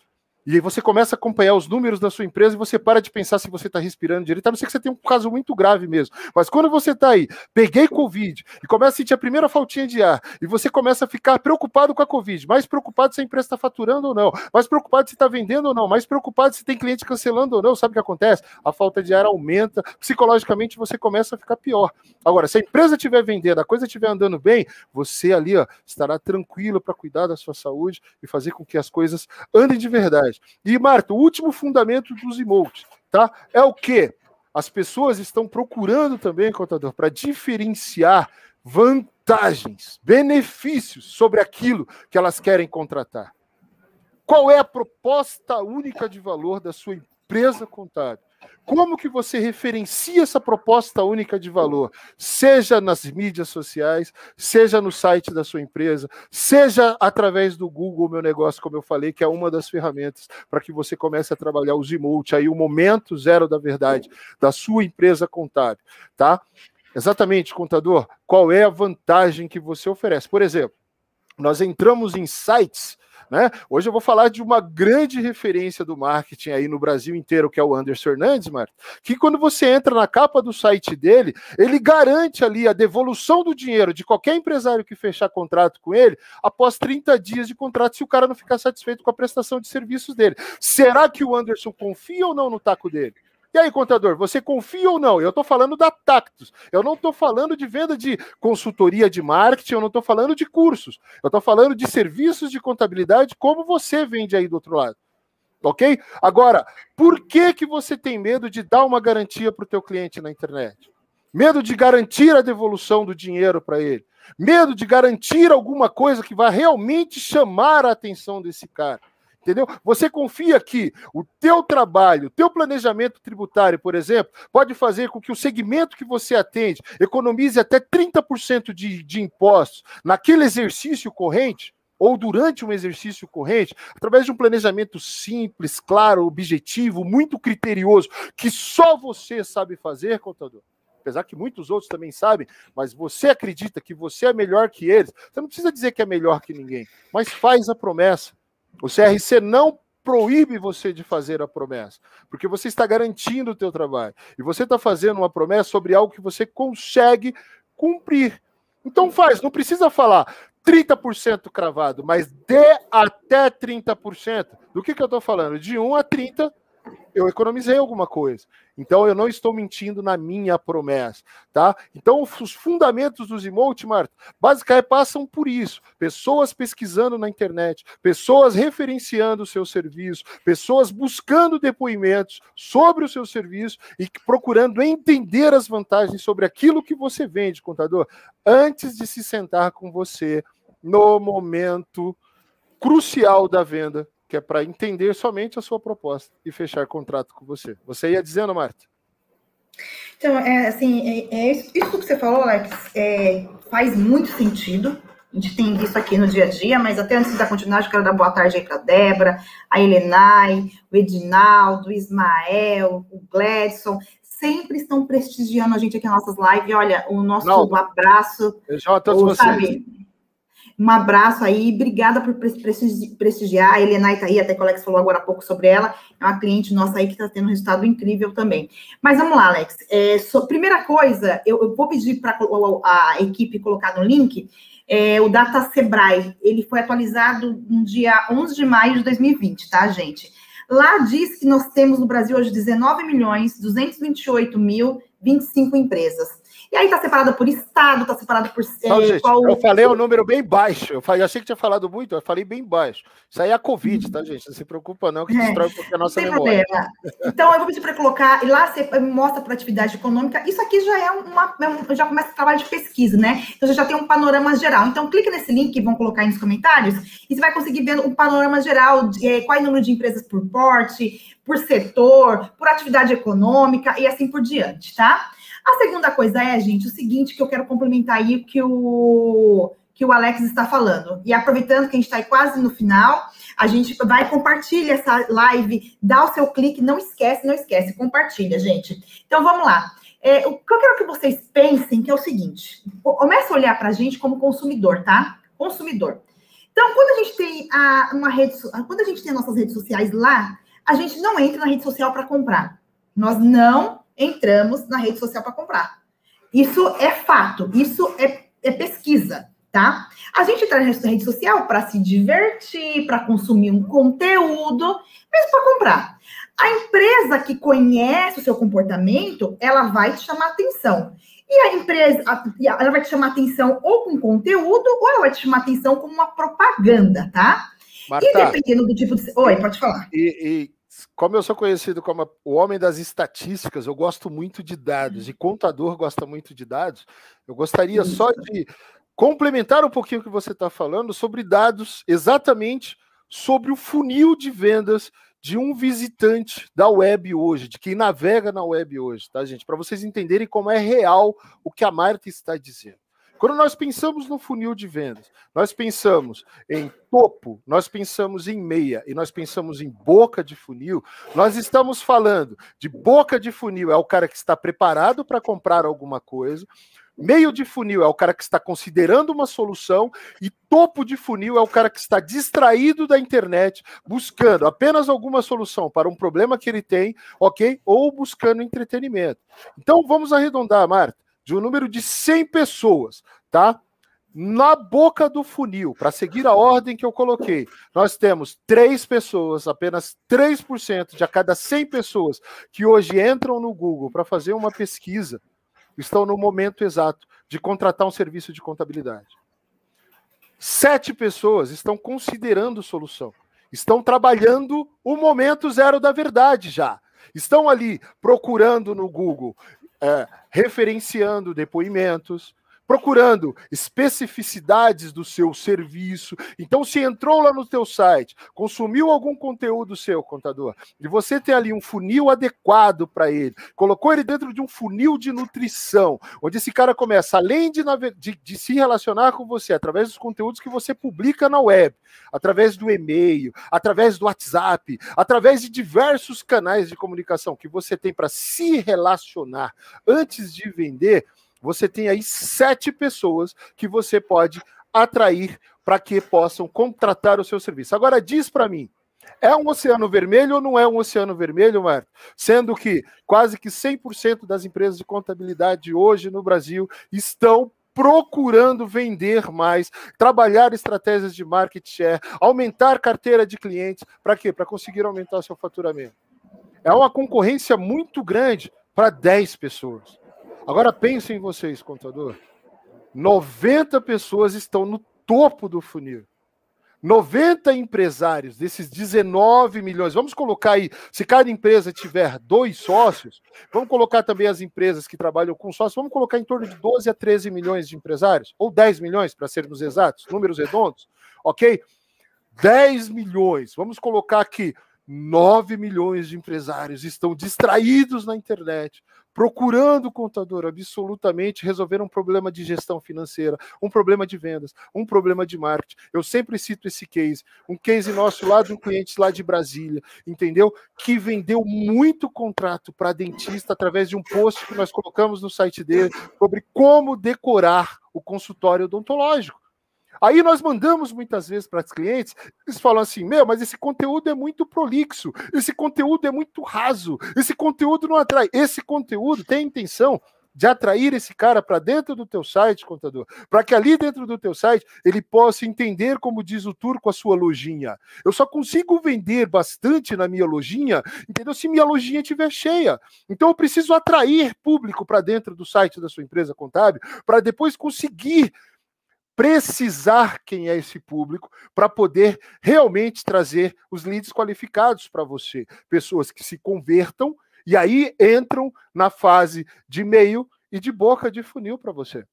E você começa a acompanhar os números da sua empresa e você para de pensar se você está respirando direito, a não ser que você tenha um caso muito grave mesmo. Mas quando você está aí, peguei Covid, e começa a sentir a primeira faltinha de ar, e você começa a ficar preocupado com a Covid, mais preocupado se a empresa está faturando ou não, mais preocupado se está vendendo ou não, mais preocupado se tem cliente cancelando ou não, sabe o que acontece? A falta de ar aumenta, psicologicamente você começa a ficar pior. Agora, se a empresa estiver vendendo, a coisa estiver andando bem, você ali ó, estará tranquilo para cuidar da sua saúde e fazer com que as coisas andem de verdade. E, Marta, o último fundamento dos emotes, tá? É o quê? As pessoas estão procurando também, contador, para diferenciar vantagens, benefícios sobre aquilo que elas querem contratar. Qual é a proposta única de valor da sua empresa contábil? Como que você referencia essa proposta única de valor, seja nas mídias sociais, seja no site da sua empresa, seja através do Google Meu Negócio, como eu falei, que é uma das ferramentas para que você comece a trabalhar os emote, aí o momento zero da verdade da sua empresa contábil, tá? Exatamente, contador, qual é a vantagem que você oferece? Por exemplo, nós entramos em sites né? Hoje eu vou falar de uma grande referência do marketing aí no Brasil inteiro, que é o Anderson Hernandes, Marta, que quando você entra na capa do site dele, ele garante ali a devolução do dinheiro de qualquer empresário que fechar contrato com ele após 30 dias de contrato, se o cara não ficar satisfeito com a prestação de serviços dele. Será que o Anderson confia ou não no taco dele? E aí, contador, você confia ou não? Eu estou falando da Tactus. Eu não estou falando de venda de consultoria de marketing, eu não estou falando de cursos. Eu estou falando de serviços de contabilidade como você vende aí do outro lado. Ok? Agora, por que, que você tem medo de dar uma garantia para o teu cliente na internet? Medo de garantir a devolução do dinheiro para ele? Medo de garantir alguma coisa que vai realmente chamar a atenção desse cara? Entendeu? Você confia que o teu trabalho, o teu planejamento tributário, por exemplo, pode fazer com que o segmento que você atende economize até 30% de, de impostos naquele exercício corrente? ou durante um exercício corrente, através de um planejamento simples, claro, objetivo, muito criterioso, que só você sabe fazer, contador. Apesar que muitos outros também sabem, mas você acredita que você é melhor que eles. Você não precisa dizer que é melhor que ninguém, mas faz a promessa. O CRC não proíbe você de fazer a promessa, porque você está garantindo o teu trabalho e você está fazendo uma promessa sobre algo que você consegue cumprir. Então faz, não precisa falar 30% cravado, mas dê até 30%. Do que, que eu estou falando? De 1 a 30 eu economizei alguma coisa. Então eu não estou mentindo na minha promessa, tá? Então os fundamentos dos emote, Marta, basicamente passam por isso. Pessoas pesquisando na internet, pessoas referenciando o seu serviço, pessoas buscando depoimentos sobre o seu serviço e procurando entender as vantagens sobre aquilo que você vende, contador, antes de se sentar com você no momento crucial da venda que é para entender somente a sua proposta e fechar contrato com você. Você ia dizendo, Marta? Então, é assim, é, é isso, que você falou, Alex, é, faz muito sentido. A gente tem visto aqui no dia a dia, mas até antes da continuar, eu quero dar boa tarde aí para a Débora, a Helenai, o Edinaldo, o Ismael, o Gladson, sempre estão prestigiando a gente aqui nas nossas lives. Olha, o nosso Não, abraço. Beijo a todos o, vocês. Um abraço aí, obrigada por prestigiar. A Helena está aí, até que o Alex falou agora há pouco sobre ela. É uma cliente nossa aí que está tendo um resultado incrível também. Mas vamos lá, Alex. É, so, primeira coisa, eu, eu vou pedir para a, a equipe colocar no link é, o Data Sebrae. Ele foi atualizado no dia 11 de maio de 2020, tá, gente? Lá diz que nós temos no Brasil hoje 19 milhões 228 mil 25 empresas. E aí está separado por estado, está separado por. Não, é, gente, qual... Eu falei um número bem baixo. Eu, falei, eu achei que tinha falado muito, eu falei bem baixo. Isso aí é a Covid, tá, gente? Não se preocupa, não, que é, destrói um pouco a nossa memória. Problema. Então, eu vou pedir para colocar, e lá você mostra para atividade econômica. Isso aqui já é uma. É já começa o trabalho de pesquisa, né? Então, você já tem um panorama geral. Então, clica nesse link que vão colocar aí nos comentários, e você vai conseguir ver um panorama geral de é, qual é o número de empresas por porte, por setor, por atividade econômica e assim por diante, tá? A segunda coisa é, gente, o seguinte que eu quero complementar aí que o que o Alex está falando. E aproveitando que a gente está quase no final, a gente vai compartilhar essa live, dá o seu clique, não esquece, não esquece, compartilha, gente. Então vamos lá. É, o que eu quero que vocês pensem que é o seguinte: comece a olhar para a gente como consumidor, tá? Consumidor. Então, quando a gente tem a, uma rede, quando a gente tem nossas redes sociais lá, a gente não entra na rede social para comprar. Nós não entramos na rede social para comprar. Isso é fato, isso é, é pesquisa, tá? A gente entra na rede social para se divertir, para consumir um conteúdo, mesmo para comprar. A empresa que conhece o seu comportamento, ela vai te chamar atenção. E a empresa, ela vai te chamar atenção ou com conteúdo, ou ela vai te chamar atenção com uma propaganda, tá? Marta, e dependendo do tipo de. Oi, pode falar. E, e, como eu sou conhecido como o homem das estatísticas, eu gosto muito de dados, e contador gosta muito de dados, eu gostaria Isso. só de complementar um pouquinho o que você está falando sobre dados, exatamente sobre o funil de vendas de um visitante da web hoje, de quem navega na web hoje, tá, gente? Para vocês entenderem como é real o que a Marta está dizendo. Quando nós pensamos no funil de vendas, nós pensamos em topo, nós pensamos em meia e nós pensamos em boca de funil, nós estamos falando de boca de funil é o cara que está preparado para comprar alguma coisa, Meio de funil é o cara que está considerando uma solução e topo de funil é o cara que está distraído da internet, buscando apenas alguma solução para um problema que ele tem, ok? Ou buscando entretenimento. Então vamos arredondar, Marta, de um número de 100 pessoas, tá? Na boca do funil, para seguir a ordem que eu coloquei, nós temos três pessoas, apenas 3% de a cada 100 pessoas que hoje entram no Google para fazer uma pesquisa estão no momento exato de contratar um serviço de contabilidade. Sete pessoas estão considerando solução, estão trabalhando o momento zero da verdade já. Estão ali procurando no Google, é, referenciando depoimentos, procurando especificidades do seu serviço. Então, se entrou lá no teu site, consumiu algum conteúdo seu, contador, e você tem ali um funil adequado para ele, colocou ele dentro de um funil de nutrição, onde esse cara começa, além de, de, de se relacionar com você, através dos conteúdos que você publica na web, através do e-mail, através do WhatsApp, através de diversos canais de comunicação que você tem para se relacionar antes de vender, você tem aí sete pessoas que você pode atrair para que possam contratar o seu serviço. Agora diz para mim, é um oceano vermelho ou não é um oceano vermelho, Marco? Sendo que quase que 100% das empresas de contabilidade hoje no Brasil estão procurando vender mais, trabalhar estratégias de market share, aumentar carteira de clientes, para quê? Para conseguir aumentar seu faturamento. É uma concorrência muito grande para 10 pessoas. Agora pensem em vocês, contador. 90 pessoas estão no topo do funil. 90 empresários desses 19 milhões. Vamos colocar aí, se cada empresa tiver dois sócios, vamos colocar também as empresas que trabalham com sócios, vamos colocar em torno de 12 a 13 milhões de empresários, ou 10 milhões, para sermos exatos, números redondos, ok? 10 milhões. Vamos colocar aqui 9 milhões de empresários estão distraídos na internet, procurando contador absolutamente resolver um problema de gestão financeira, um problema de vendas, um problema de marketing. Eu sempre cito esse case, um case nosso lá de um cliente lá de Brasília, entendeu? Que vendeu muito contrato para dentista através de um post que nós colocamos no site dele sobre como decorar o consultório odontológico. Aí nós mandamos muitas vezes para os clientes, eles falam assim: meu, mas esse conteúdo é muito prolixo, esse conteúdo é muito raso, esse conteúdo não atrai. Esse conteúdo tem intenção de atrair esse cara para dentro do teu site, contador, para que ali dentro do teu site ele possa entender, como diz o turco, a sua lojinha. Eu só consigo vender bastante na minha lojinha, entendeu? Se minha lojinha estiver cheia. Então eu preciso atrair público para dentro do site da sua empresa contábil, para depois conseguir precisar quem é esse público para poder realmente trazer os leads qualificados para você, pessoas que se convertam e aí entram na fase de meio e de boca de funil para você.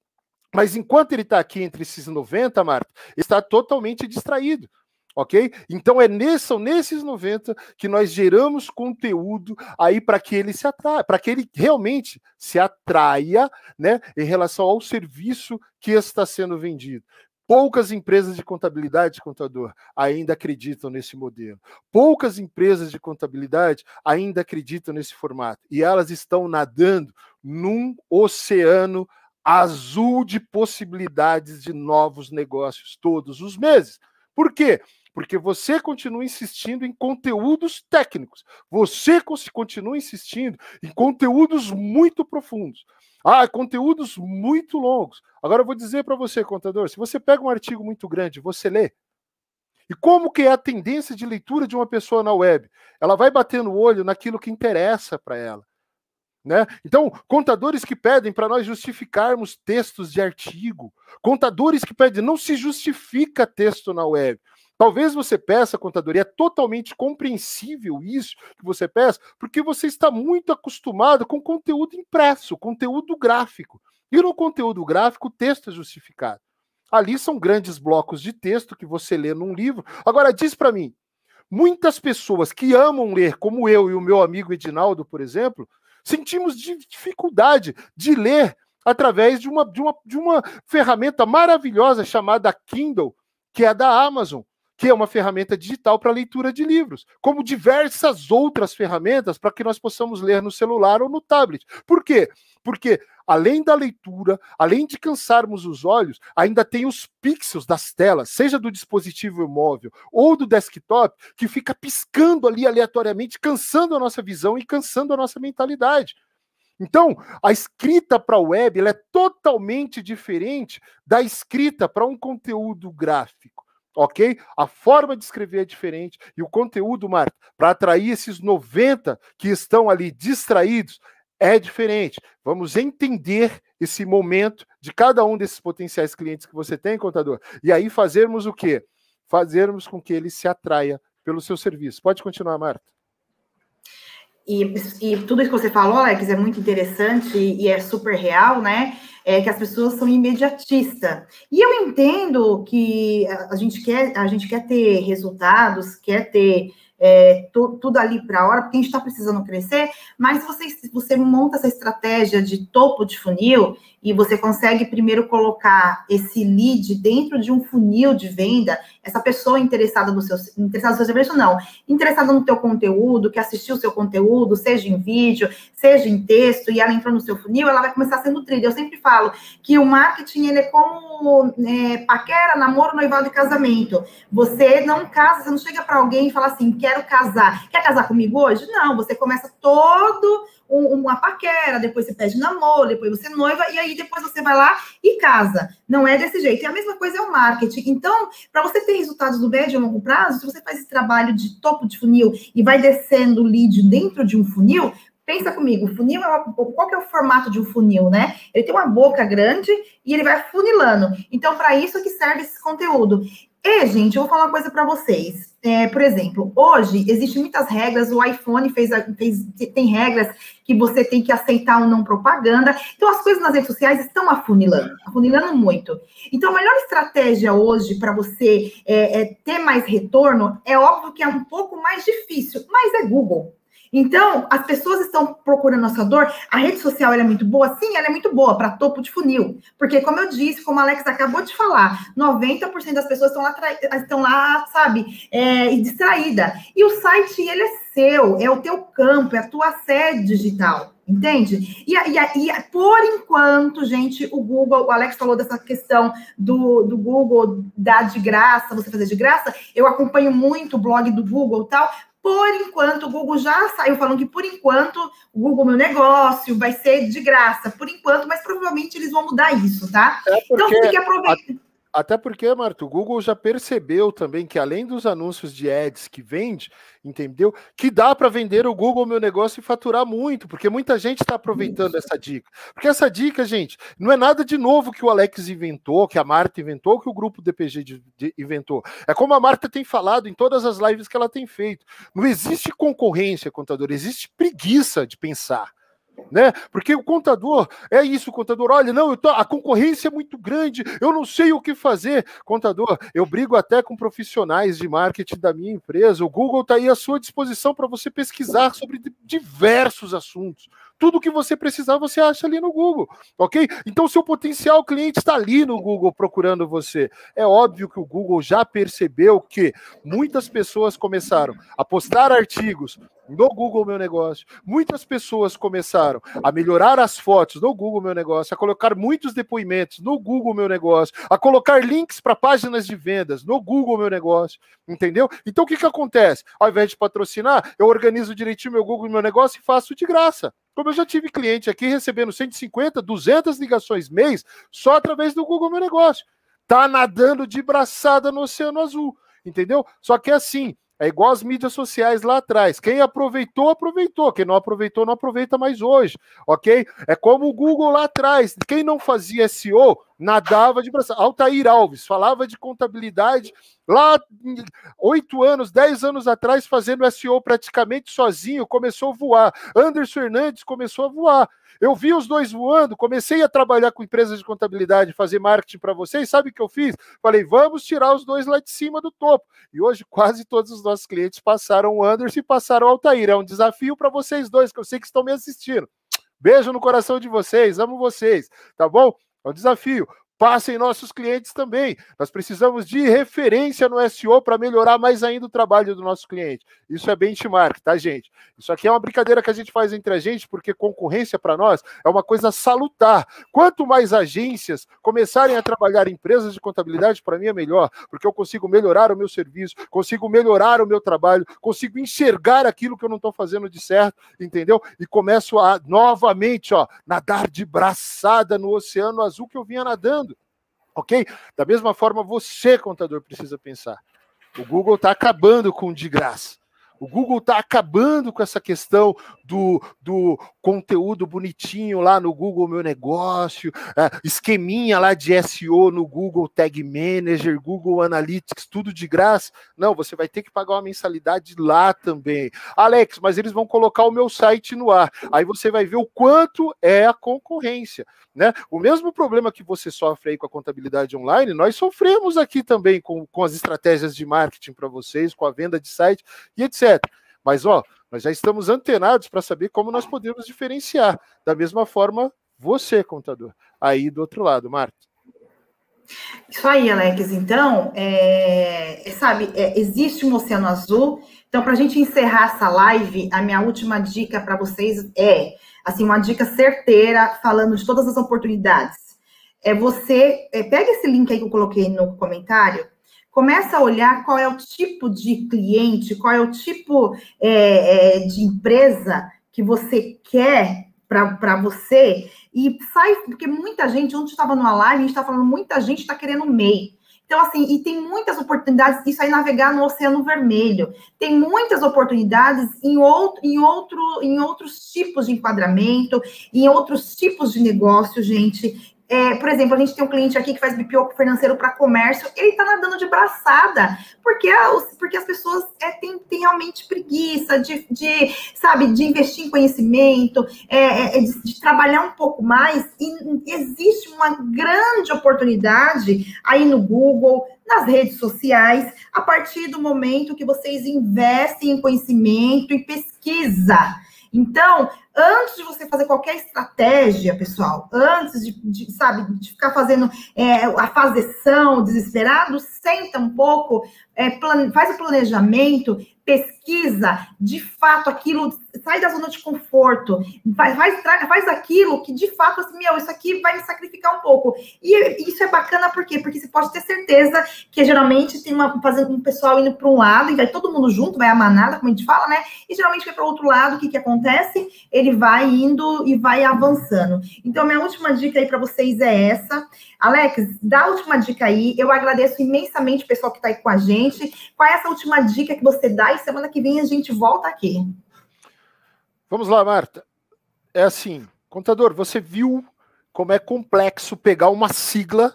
Mas enquanto ele está aqui entre esses 90, Marta, está totalmente distraído ok? Então é nesse, são nesses 90 que nós geramos conteúdo aí para que ele se atraia, para que ele realmente se atraia, né, em relação ao serviço que está sendo vendido. Poucas empresas de contabilidade, contador, ainda acreditam nesse modelo. Poucas empresas de contabilidade ainda acreditam nesse formato. E elas estão nadando num oceano azul de possibilidades de novos negócios todos os meses Por quê? Porque você continua insistindo em conteúdos técnicos. Você continua insistindo em conteúdos muito profundos. Ah, conteúdos muito longos. Agora eu vou dizer para você, contador, se você pega um artigo muito grande, você lê. E como que é a tendência de leitura de uma pessoa na web? Ela vai bater no olho naquilo que interessa para ela. Né? Então, contadores que pedem para nós justificarmos textos de artigo, contadores que pedem, não se justifica texto na web. Talvez você peça contadoria, é totalmente compreensível isso que você peça, porque você está muito acostumado com conteúdo impresso, conteúdo gráfico. E no conteúdo gráfico, o texto é justificado. Ali são grandes blocos de texto que você lê num livro. Agora, diz para mim, muitas pessoas que amam ler, como eu e o meu amigo Edinaldo, por exemplo, sentimos dificuldade de ler através de uma, de uma, de uma ferramenta maravilhosa chamada Kindle, que é da Amazon, que é uma ferramenta digital para leitura de livros, como diversas outras ferramentas para que nós possamos ler no celular ou no tablet. Por quê? Porque além da leitura, além de cansarmos os olhos, ainda tem os pixels das telas, seja do dispositivo móvel ou do desktop, que fica piscando ali aleatoriamente, cansando a nossa visão e cansando a nossa mentalidade. Então, a escrita para a web é totalmente diferente da escrita para um conteúdo gráfico ok? A forma de escrever é diferente e o conteúdo, Marta, para atrair esses 90 que estão ali distraídos, é diferente. Vamos entender esse momento de cada um desses potenciais clientes que você tem, contador, e aí fazermos o quê? Fazermos com que ele se atraia pelo seu serviço. Pode continuar, Marta. E, e tudo isso que você falou, Alex, é muito interessante e é super real, né? É que as pessoas são imediatistas. E eu entendo que a gente quer, a gente quer ter resultados, quer ter é, tu, tudo ali para a hora, porque a gente está precisando crescer, mas você, se você monta essa estratégia de topo de funil e você consegue primeiro colocar esse lead dentro de um funil de venda, essa pessoa interessada no seu, interessada no seu serviço, não, interessada no teu conteúdo, que assistiu o seu conteúdo, seja em vídeo, seja em texto, e ela entrou no seu funil, ela vai começar a ser nutrida. Eu sempre falo que o marketing, ele é como é, paquera, namoro, noivado e casamento. Você não casa, você não chega para alguém e fala assim, quero casar. Quer casar comigo hoje? Não, você começa todo uma paquera, depois você pede namoro, depois você noiva, e aí depois você vai lá e casa. Não é desse jeito. E a mesma coisa é o marketing. Então, para você ter resultados do médio e longo prazo, se você faz esse trabalho de topo de funil e vai descendo o lead dentro de um funil, pensa comigo, funil é uma, qual que é o formato de um funil, né? Ele tem uma boca grande e ele vai funilando. Então, para isso que serve esse conteúdo. E, gente, eu vou falar uma coisa para vocês. É, por exemplo, hoje existem muitas regras, o iPhone fez, fez, tem regras que você tem que aceitar ou não propaganda. Então, as coisas nas redes sociais estão afunilando, afunilando muito. Então, a melhor estratégia hoje para você é, é, ter mais retorno é óbvio que é um pouco mais difícil, mas é Google. Então, as pessoas estão procurando a sua dor. A rede social é muito boa? Sim, ela é muito boa para topo de funil. Porque, como eu disse, como a Alex acabou de falar, 90% das pessoas estão lá, estão lá sabe, é, distraída. E o site, ele é seu, é o teu campo, é a tua sede digital. Entende? E, e, e, por enquanto, gente, o Google, o Alex falou dessa questão do, do Google dar de graça, você fazer de graça. Eu acompanho muito o blog do Google tal, por enquanto, o Google já saiu falando que, por enquanto, o Google Meu Negócio vai ser de graça, por enquanto, mas provavelmente eles vão mudar isso, tá? É então, tem que aproveitar. Até porque, Marto, o Google já percebeu também que além dos anúncios de ads que vende, entendeu? Que dá para vender o Google Meu Negócio e faturar muito, porque muita gente está aproveitando Isso. essa dica. Porque essa dica, gente, não é nada de novo que o Alex inventou, que a Marta inventou, que o grupo DPG de, de, inventou. É como a Marta tem falado em todas as lives que ela tem feito. Não existe concorrência, contador, existe preguiça de pensar né? Porque o contador é isso, o contador, olha, não, tô, a concorrência é muito grande, eu não sei o que fazer. Contador, eu brigo até com profissionais de marketing da minha empresa. O Google está aí à sua disposição para você pesquisar sobre diversos assuntos. Tudo que você precisar, você acha ali no Google, ok? Então, seu potencial cliente está ali no Google procurando você. É óbvio que o Google já percebeu que muitas pessoas começaram a postar artigos no Google Meu Negócio. Muitas pessoas começaram a melhorar as fotos no Google Meu Negócio, a colocar muitos depoimentos no Google Meu Negócio, a colocar links para páginas de vendas no Google Meu Negócio, entendeu? Então o que, que acontece? Ao invés de patrocinar, eu organizo direitinho meu Google Meu Negócio e faço de graça. Como eu já tive cliente aqui recebendo 150, 200 ligações mês só através do Google Meu Negócio. Tá nadando de braçada no Oceano Azul, entendeu? Só que é assim, é igual as mídias sociais lá atrás. Quem aproveitou, aproveitou. Quem não aproveitou, não aproveita mais hoje, ok? É como o Google lá atrás. Quem não fazia SEO, nadava de braço. Altair Alves falava de contabilidade lá oito anos, dez anos atrás, fazendo SEO praticamente sozinho, começou a voar. Anderson Hernandes começou a voar. Eu vi os dois voando, comecei a trabalhar com empresas de contabilidade, fazer marketing para vocês. Sabe o que eu fiz? Falei, vamos tirar os dois lá de cima do topo. E hoje quase todos os nossos clientes passaram o Anderson e passaram o Altair. É um desafio para vocês dois, que eu sei que estão me assistindo. Beijo no coração de vocês, amo vocês, tá bom? É um desafio passem nossos clientes também. Nós precisamos de referência no SEO para melhorar mais ainda o trabalho do nosso cliente. Isso é benchmark, tá, gente? Isso aqui é uma brincadeira que a gente faz entre a gente, porque concorrência para nós é uma coisa salutar. Quanto mais agências começarem a trabalhar em empresas de contabilidade, para mim é melhor, porque eu consigo melhorar o meu serviço, consigo melhorar o meu trabalho, consigo enxergar aquilo que eu não estou fazendo de certo, entendeu? E começo a novamente, ó, nadar de braçada no oceano azul que eu vinha nadando Ok? Da mesma forma, você, contador, precisa pensar. O Google está acabando com de graça. O Google está acabando com essa questão do, do conteúdo bonitinho lá no Google Meu Negócio, é, esqueminha lá de SEO no Google Tag Manager, Google Analytics, tudo de graça. Não, você vai ter que pagar uma mensalidade lá também. Alex, mas eles vão colocar o meu site no ar. Aí você vai ver o quanto é a concorrência. Né? O mesmo problema que você sofre aí com a contabilidade online, nós sofremos aqui também com, com as estratégias de marketing para vocês, com a venda de site e etc. Mas, ó, nós já estamos antenados para saber como nós podemos diferenciar. Da mesma forma, você, contador, aí do outro lado, Marta. Isso aí, Alex. Então, é, sabe, é, existe um oceano azul. Então, para a gente encerrar essa live, a minha última dica para vocês é, assim, uma dica certeira, falando de todas as oportunidades. É você, é, pega esse link aí que eu coloquei no comentário, começa a olhar qual é o tipo de cliente, qual é o tipo é, é, de empresa que você quer para você e sai, porque muita gente, onde estava numa live, a gente está falando, muita gente está querendo MEI. Então, assim, e tem muitas oportunidades, isso aí navegar no Oceano Vermelho. Tem muitas oportunidades em, outro, em, outro, em outros tipos de enquadramento, em outros tipos de negócio, gente. É, por exemplo, a gente tem um cliente aqui que faz BPO financeiro para comércio, ele está nadando de braçada, porque, porque as pessoas é, têm, têm realmente preguiça de, de, sabe, de investir em conhecimento, é, é, é, de, de, trabalhar um pouco mais, e existe uma grande oportunidade aí no Google, nas redes sociais, a partir do momento que vocês investem em conhecimento e pesquisa. Então, antes de você fazer qualquer estratégia, pessoal, antes de, de sabe, de ficar fazendo é, a fazeção desesperado, senta um pouco, é, faz o planejamento, pesquisa de fato aquilo, sai da zona de conforto, faz, faz, faz aquilo que de fato, assim, meu, isso aqui vai me sacrificar um pouco. E isso é bacana por quê? Porque você pode ter certeza que geralmente tem uma, fazendo um pessoal indo para um lado e vai todo mundo junto, vai a manada, como a gente fala, né? E geralmente vai para o outro lado, o que, que acontece? Ele vai indo e vai avançando. Então, minha última dica aí para vocês é essa. Alex, dá a última dica aí. Eu agradeço imensamente o pessoal que está aí com a gente. Qual é essa última dica que você dá? Semana que vem a gente volta aqui. Vamos lá, Marta. É assim, contador, você viu como é complexo pegar uma sigla,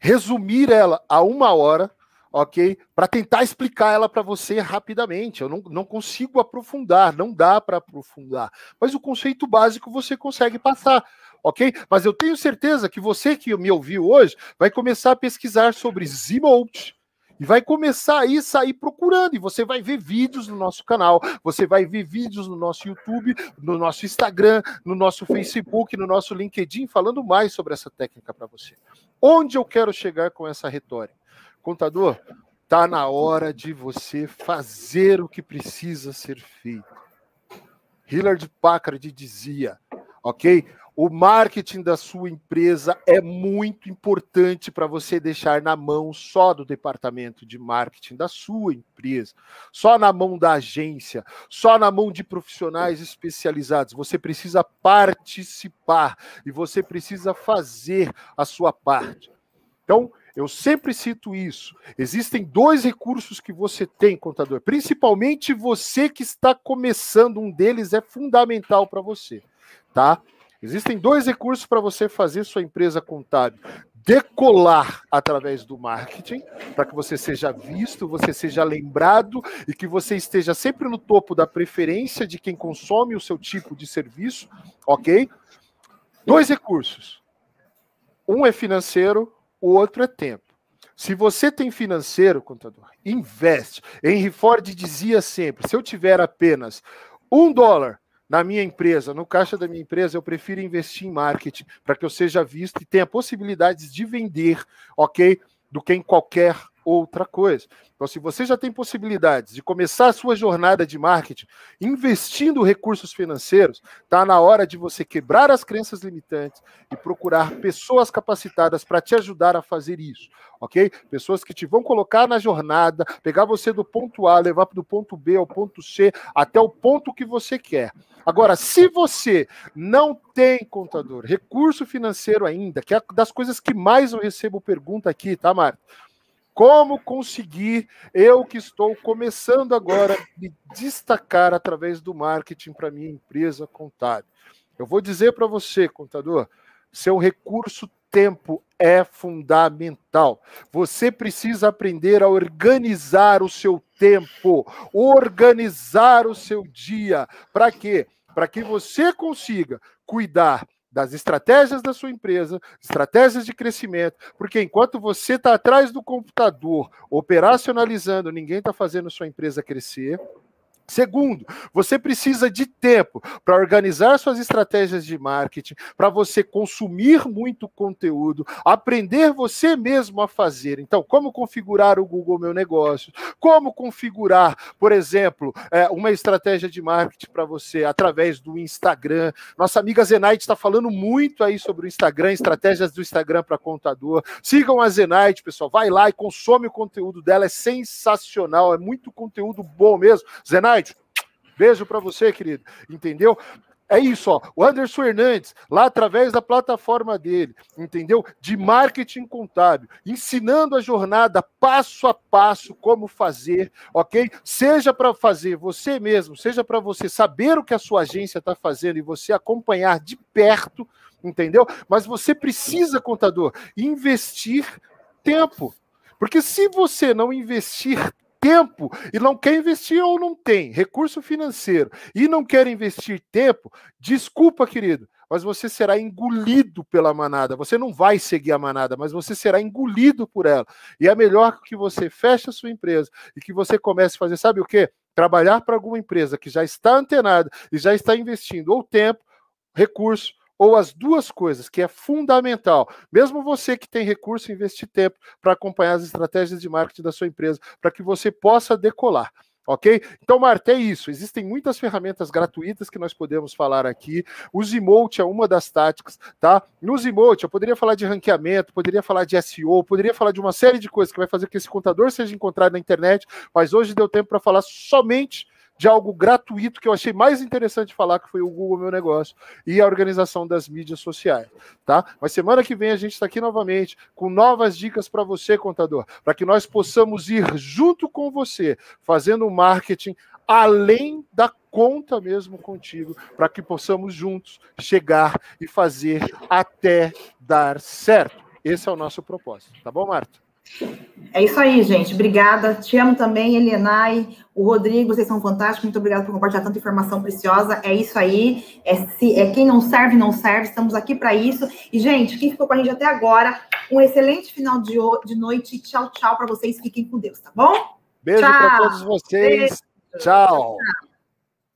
resumir ela a uma hora, ok? Para tentar explicar ela para você rapidamente. Eu não, não consigo aprofundar, não dá para aprofundar. Mas o conceito básico você consegue passar ok? Mas eu tenho certeza que você que me ouviu hoje vai começar a pesquisar sobre Zmote e vai começar aí sair procurando. E você vai ver vídeos no nosso canal, você vai ver vídeos no nosso YouTube, no nosso Instagram, no nosso Facebook, no nosso LinkedIn, falando mais sobre essa técnica para você. Onde eu quero chegar com essa retórica? Contador, tá na hora de você fazer o que precisa ser feito. Hillard Packard dizia, ok? O marketing da sua empresa é muito importante para você deixar na mão só do departamento de marketing da sua empresa, só na mão da agência, só na mão de profissionais especializados. Você precisa participar e você precisa fazer a sua parte. Então, eu sempre cito isso. Existem dois recursos que você tem, contador, principalmente você que está começando, um deles é fundamental para você, tá? Existem dois recursos para você fazer sua empresa contábil decolar através do marketing, para que você seja visto, você seja lembrado e que você esteja sempre no topo da preferência de quem consome o seu tipo de serviço, ok? Dois recursos. Um é financeiro, o outro é tempo. Se você tem financeiro, contador, investe. Henry Ford dizia sempre: se eu tiver apenas um dólar na minha empresa, no caixa da minha empresa, eu prefiro investir em marketing para que eu seja visto e tenha possibilidades de vender, ok? Do que em qualquer outra coisa. Então, se você já tem possibilidades de começar a sua jornada de marketing investindo recursos financeiros, está na hora de você quebrar as crenças limitantes e procurar pessoas capacitadas para te ajudar a fazer isso, ok? Pessoas que te vão colocar na jornada, pegar você do ponto A, levar do ponto B ao ponto C, até o ponto que você quer. Agora, se você não tem, contador, recurso financeiro ainda, que é das coisas que mais eu recebo pergunta aqui, tá, Marta? Como conseguir, eu que estou começando agora, me destacar através do marketing para minha empresa contábil? Eu vou dizer para você, contador, seu recurso tempo é fundamental. Você precisa aprender a organizar o seu tempo, organizar o seu dia. Para quê? Para que você consiga cuidar das estratégias da sua empresa, estratégias de crescimento, porque enquanto você está atrás do computador operacionalizando, ninguém está fazendo sua empresa crescer. Segundo, você precisa de tempo para organizar suas estratégias de marketing, para você consumir muito conteúdo, aprender você mesmo a fazer. Então, como configurar o Google Meu Negócio, como configurar, por exemplo, é, uma estratégia de marketing para você através do Instagram. Nossa amiga Zenaide está falando muito aí sobre o Instagram, estratégias do Instagram para contador. Sigam a Zenaide, pessoal. Vai lá e consome o conteúdo dela, é sensacional, é muito conteúdo bom mesmo. Zenaide, Beijo para você, querido. Entendeu? É isso, ó. O Anderson Hernandes, lá através da plataforma dele, entendeu? De marketing contábil, ensinando a jornada passo a passo como fazer, ok? Seja para fazer você mesmo, seja para você saber o que a sua agência está fazendo e você acompanhar de perto, entendeu? Mas você precisa, contador, investir tempo. Porque se você não investir tempo e não quer investir ou não tem recurso financeiro e não quer investir tempo, desculpa, querido, mas você será engolido pela manada. Você não vai seguir a manada, mas você será engolido por ela. E é melhor que você feche a sua empresa e que você comece a fazer, sabe o quê? Trabalhar para alguma empresa que já está antenada e já está investindo ou tempo, recurso ou as duas coisas, que é fundamental. Mesmo você que tem recurso, investir tempo para acompanhar as estratégias de marketing da sua empresa, para que você possa decolar. Ok? Então, Marta, é isso. Existem muitas ferramentas gratuitas que nós podemos falar aqui. O Zimote é uma das táticas, tá? No Zimote, eu poderia falar de ranqueamento, poderia falar de SEO, poderia falar de uma série de coisas que vai fazer que esse contador seja encontrado na internet, mas hoje deu tempo para falar somente de algo gratuito que eu achei mais interessante falar, que foi o Google Meu Negócio e a organização das mídias sociais, tá? Mas semana que vem a gente está aqui novamente com novas dicas para você, contador, para que nós possamos ir junto com você, fazendo marketing além da conta mesmo contigo, para que possamos juntos chegar e fazer até dar certo. Esse é o nosso propósito, tá bom, Marta? É isso aí, gente. Obrigada. Te amo também, Elianai, o Rodrigo, vocês são fantásticos. Muito obrigada por compartilhar tanta informação preciosa. É isso aí. É, se, é quem não serve, não serve. Estamos aqui para isso. E, gente, quem ficou com a gente até agora, Um excelente final de, de noite. Tchau, tchau para vocês. Fiquem com Deus, tá bom? Beijo para todos vocês. Beijo. tchau. tchau.